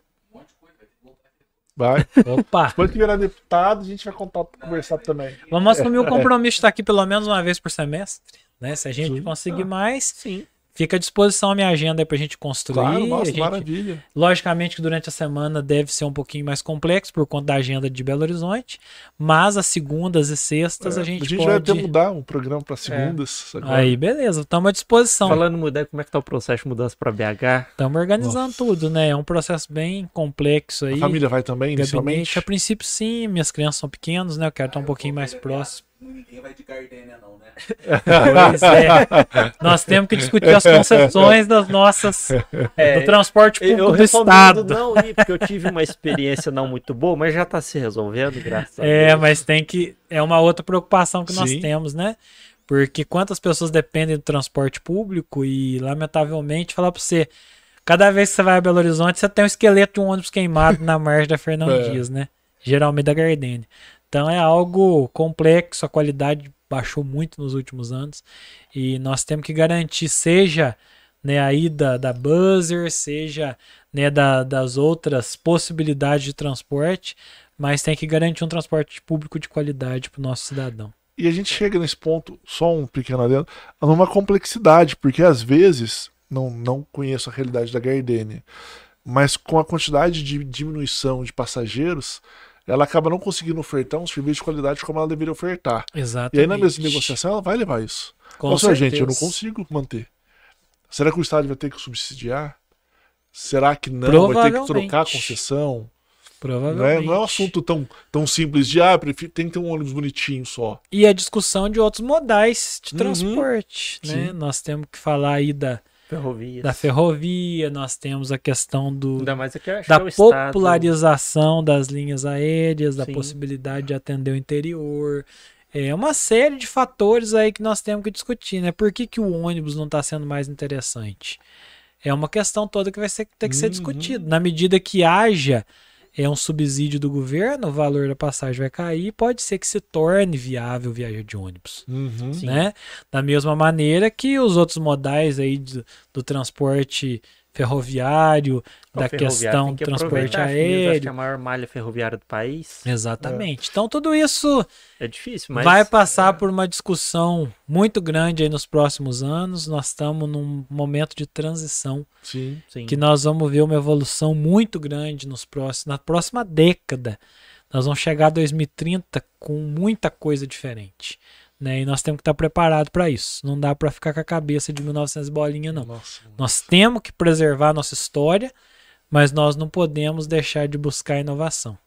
Vai. Opa! Depois que virar deputado, a gente vai contar, conversar também. Vamos assumir o compromisso de estar aqui pelo menos uma vez por semestre. Né? Se a gente conseguir mais, sim. Fica à disposição a minha agenda aí pra gente construir. Claro, nossa, gente, maravilha. Logicamente que durante a semana deve ser um pouquinho mais complexo por conta da agenda de Belo Horizonte, mas as segundas e sextas é, a gente A gente pode... vai até mudar um programa para segundas. É. Aí, beleza, estamos à disposição. Falando mudar, como é que tá o processo de mudança para BH? Estamos organizando nossa. tudo, né? É um processo bem complexo aí. A família vai também, inicialmente? A princípio sim, minhas crianças são pequenas, né? Eu quero estar um pouquinho mais próximo. Ninguém vai de Gardênia, não, né? pois é. Nós temos que discutir as concessões das nossas. É, do transporte público eu do Estado. não ir, porque eu tive uma experiência não muito boa, mas já está se resolvendo, graças a é, Deus. É, mas tem que. É uma outra preocupação que Sim. nós temos, né? Porque quantas pessoas dependem do transporte público e, lamentavelmente, falar para você. Cada vez que você vai a Belo Horizonte, você tem um esqueleto de um ônibus queimado na margem da Fernão é. Dias, né? Geralmente da Gardênia. Então é algo complexo, a qualidade baixou muito nos últimos anos e nós temos que garantir, seja né, a ida da buzzer, seja né, da, das outras possibilidades de transporte, mas tem que garantir um transporte público de qualidade para o nosso cidadão. E a gente chega nesse ponto, só um pequeno adendo, numa complexidade, porque às vezes, não, não conheço a realidade da Gardênia, mas com a quantidade de diminuição de passageiros, ela acaba não conseguindo ofertar um serviço de qualidade como ela deveria ofertar. Exatamente. E aí na mesma negociação ela vai levar isso. Com Nossa, gente, eu não consigo manter. Será que o Estado vai ter que subsidiar? Será que não? Vai ter que trocar a concessão? Provavelmente. Não é, não é um assunto tão, tão simples de, ah, prefiro, tem que ter um ônibus bonitinho só. E a discussão de outros modais de uhum. transporte, né? Nós temos que falar aí da, Ferrovias. da ferrovia, nós temos a questão do, Ainda mais aqui, da é popularização estado... das linhas aéreas, da Sim. possibilidade de atender o interior. É uma série de fatores aí que nós temos que discutir, né? Por que, que o ônibus não está sendo mais interessante? É uma questão toda que vai ser, ter que ser uhum. discutida. Na medida que haja é um subsídio do governo, o valor da passagem vai cair, pode ser que se torne viável viajar de ônibus, uhum. né? Da mesma maneira que os outros modais aí do, do transporte ferroviário, da questão do transporte aéreo. Acho que é a maior malha ferroviária do país. Exatamente. É. Então tudo isso é difícil, mas vai passar é. por uma discussão muito grande aí nos próximos anos. Nós estamos num momento de transição. Sim, sim. Que nós vamos ver uma evolução muito grande nos próximos, na próxima década. Nós vamos chegar a 2030 com muita coisa diferente. Né? E nós temos que estar preparados para isso. Não dá para ficar com a cabeça de 1900 bolinha, não. Nossa, nós temos que preservar a nossa história, mas nós não podemos deixar de buscar inovação.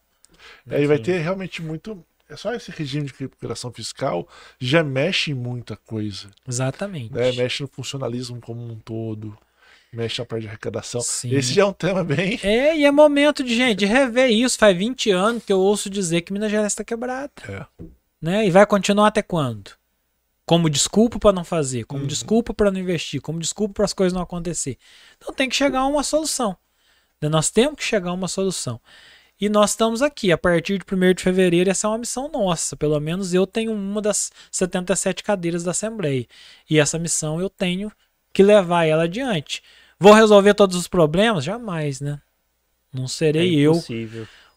É, e vai ter realmente muito. É só esse regime de recuperação fiscal já mexe em muita coisa. Exatamente. Né? Mexe no funcionalismo como um todo. mexe na parte de arrecadação. Sim. Esse já é um tema bem. É, e é momento de, gente, de rever isso. Faz 20 anos que eu ouço dizer que Minas Gerais está quebrada. É. Né? E vai continuar até quando? Como desculpa para não fazer, como uhum. desculpa para não investir, como desculpa para as coisas não acontecer. Então tem que chegar a uma solução. Né? Nós temos que chegar a uma solução. E nós estamos aqui. A partir de 1 de fevereiro, essa é uma missão nossa. Pelo menos eu tenho uma das 77 cadeiras da Assembleia. E essa missão eu tenho que levar ela adiante. Vou resolver todos os problemas? Jamais, né? Não serei é eu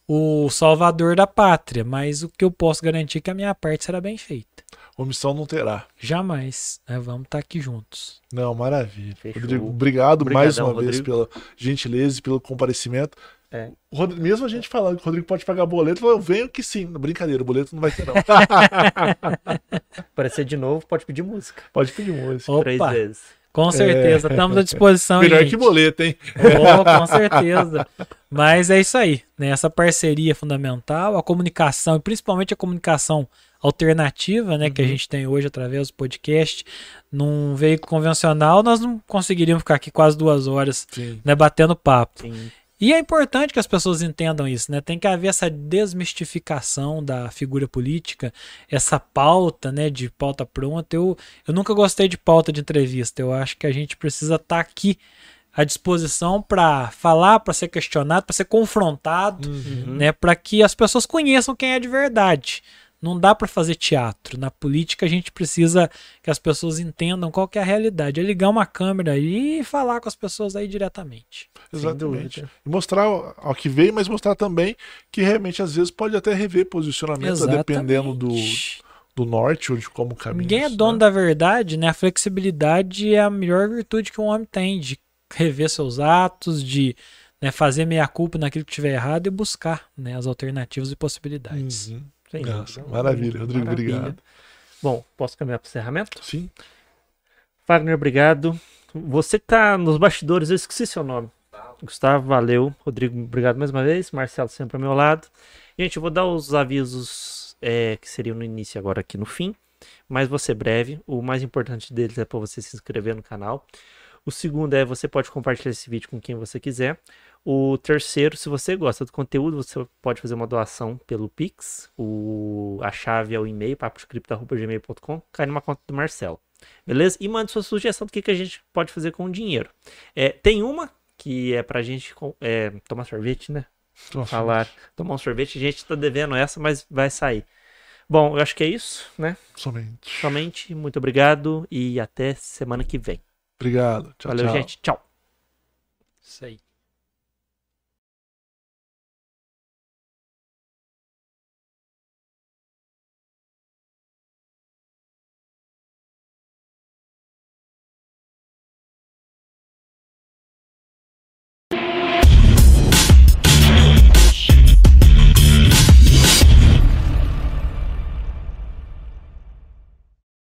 o salvador da pátria, mas o que eu posso garantir é que a minha parte será bem feita. Omissão não terá. Jamais. Né? Vamos estar tá aqui juntos. Não, maravilha. Rodrigo, obrigado Obrigadão, mais uma Rodrigo. vez pela gentileza e pelo comparecimento. É. Rodrigo, mesmo a gente falando que o Rodrigo pode pagar boleto, eu venho que sim. Brincadeira, o boleto não vai ter, não. Aparecer de novo, pode pedir música. Pode pedir música. Opa. Três vezes. Com certeza, é. estamos à disposição. Melhor que boleto, hein? Oh, com certeza. Mas é isso aí, né? Essa parceria é fundamental, a comunicação, e principalmente a comunicação alternativa, né, uhum. que a uhum. gente tem hoje através do podcast, num veículo convencional, nós não conseguiríamos ficar aqui quase duas horas, né, batendo papo. Sim. E é importante que as pessoas entendam isso, né? Tem que haver essa desmistificação da figura política, essa pauta, né, de pauta pronta. Eu, eu nunca gostei de pauta de entrevista. Eu acho que a gente precisa estar tá aqui à disposição para falar, para ser questionado, para ser confrontado, uhum. né, para que as pessoas conheçam quem é de verdade. Não dá para fazer teatro. Na política a gente precisa que as pessoas entendam qual é a realidade. É ligar uma câmera aí e falar com as pessoas aí diretamente. Exatamente. E mostrar ao que veio, mas mostrar também que realmente às vezes pode até rever posicionamento dependendo do, do norte ou de como caminha. Ninguém é dono né? da verdade, né? A flexibilidade é a melhor virtude que um homem tem de rever seus atos, de né, fazer meia culpa naquilo que tiver errado e buscar né, as alternativas e possibilidades. Uhum. Sem Nossa, maravilha, Rodrigo, maravilha. obrigado. Bom, posso caminhar para o encerramento? Sim. Wagner, obrigado. Você que está nos bastidores, eu esqueci seu nome. Gustavo, valeu. Rodrigo, obrigado mais uma vez. Marcelo sempre ao meu lado. Gente, eu vou dar os avisos é, que seriam no início agora aqui no fim, mas vou ser breve. O mais importante deles é para você se inscrever no canal. O segundo é você pode compartilhar esse vídeo com quem você quiser. O terceiro, se você gosta do conteúdo, você pode fazer uma doação pelo Pix. O, a chave é o e-mail, paposcripto.gmail.com, cai numa conta do Marcelo. Beleza? E mande sua sugestão do que, que a gente pode fazer com o dinheiro. É, tem uma que é pra gente é, tomar sorvete, né? Tomar Falar, sorvete. tomar um sorvete. A gente tá devendo essa, mas vai sair. Bom, eu acho que é isso, né? Somente. Somente. Muito obrigado e até semana que vem. Obrigado. Tchau, Valeu, tchau. gente. Tchau. Isso aí.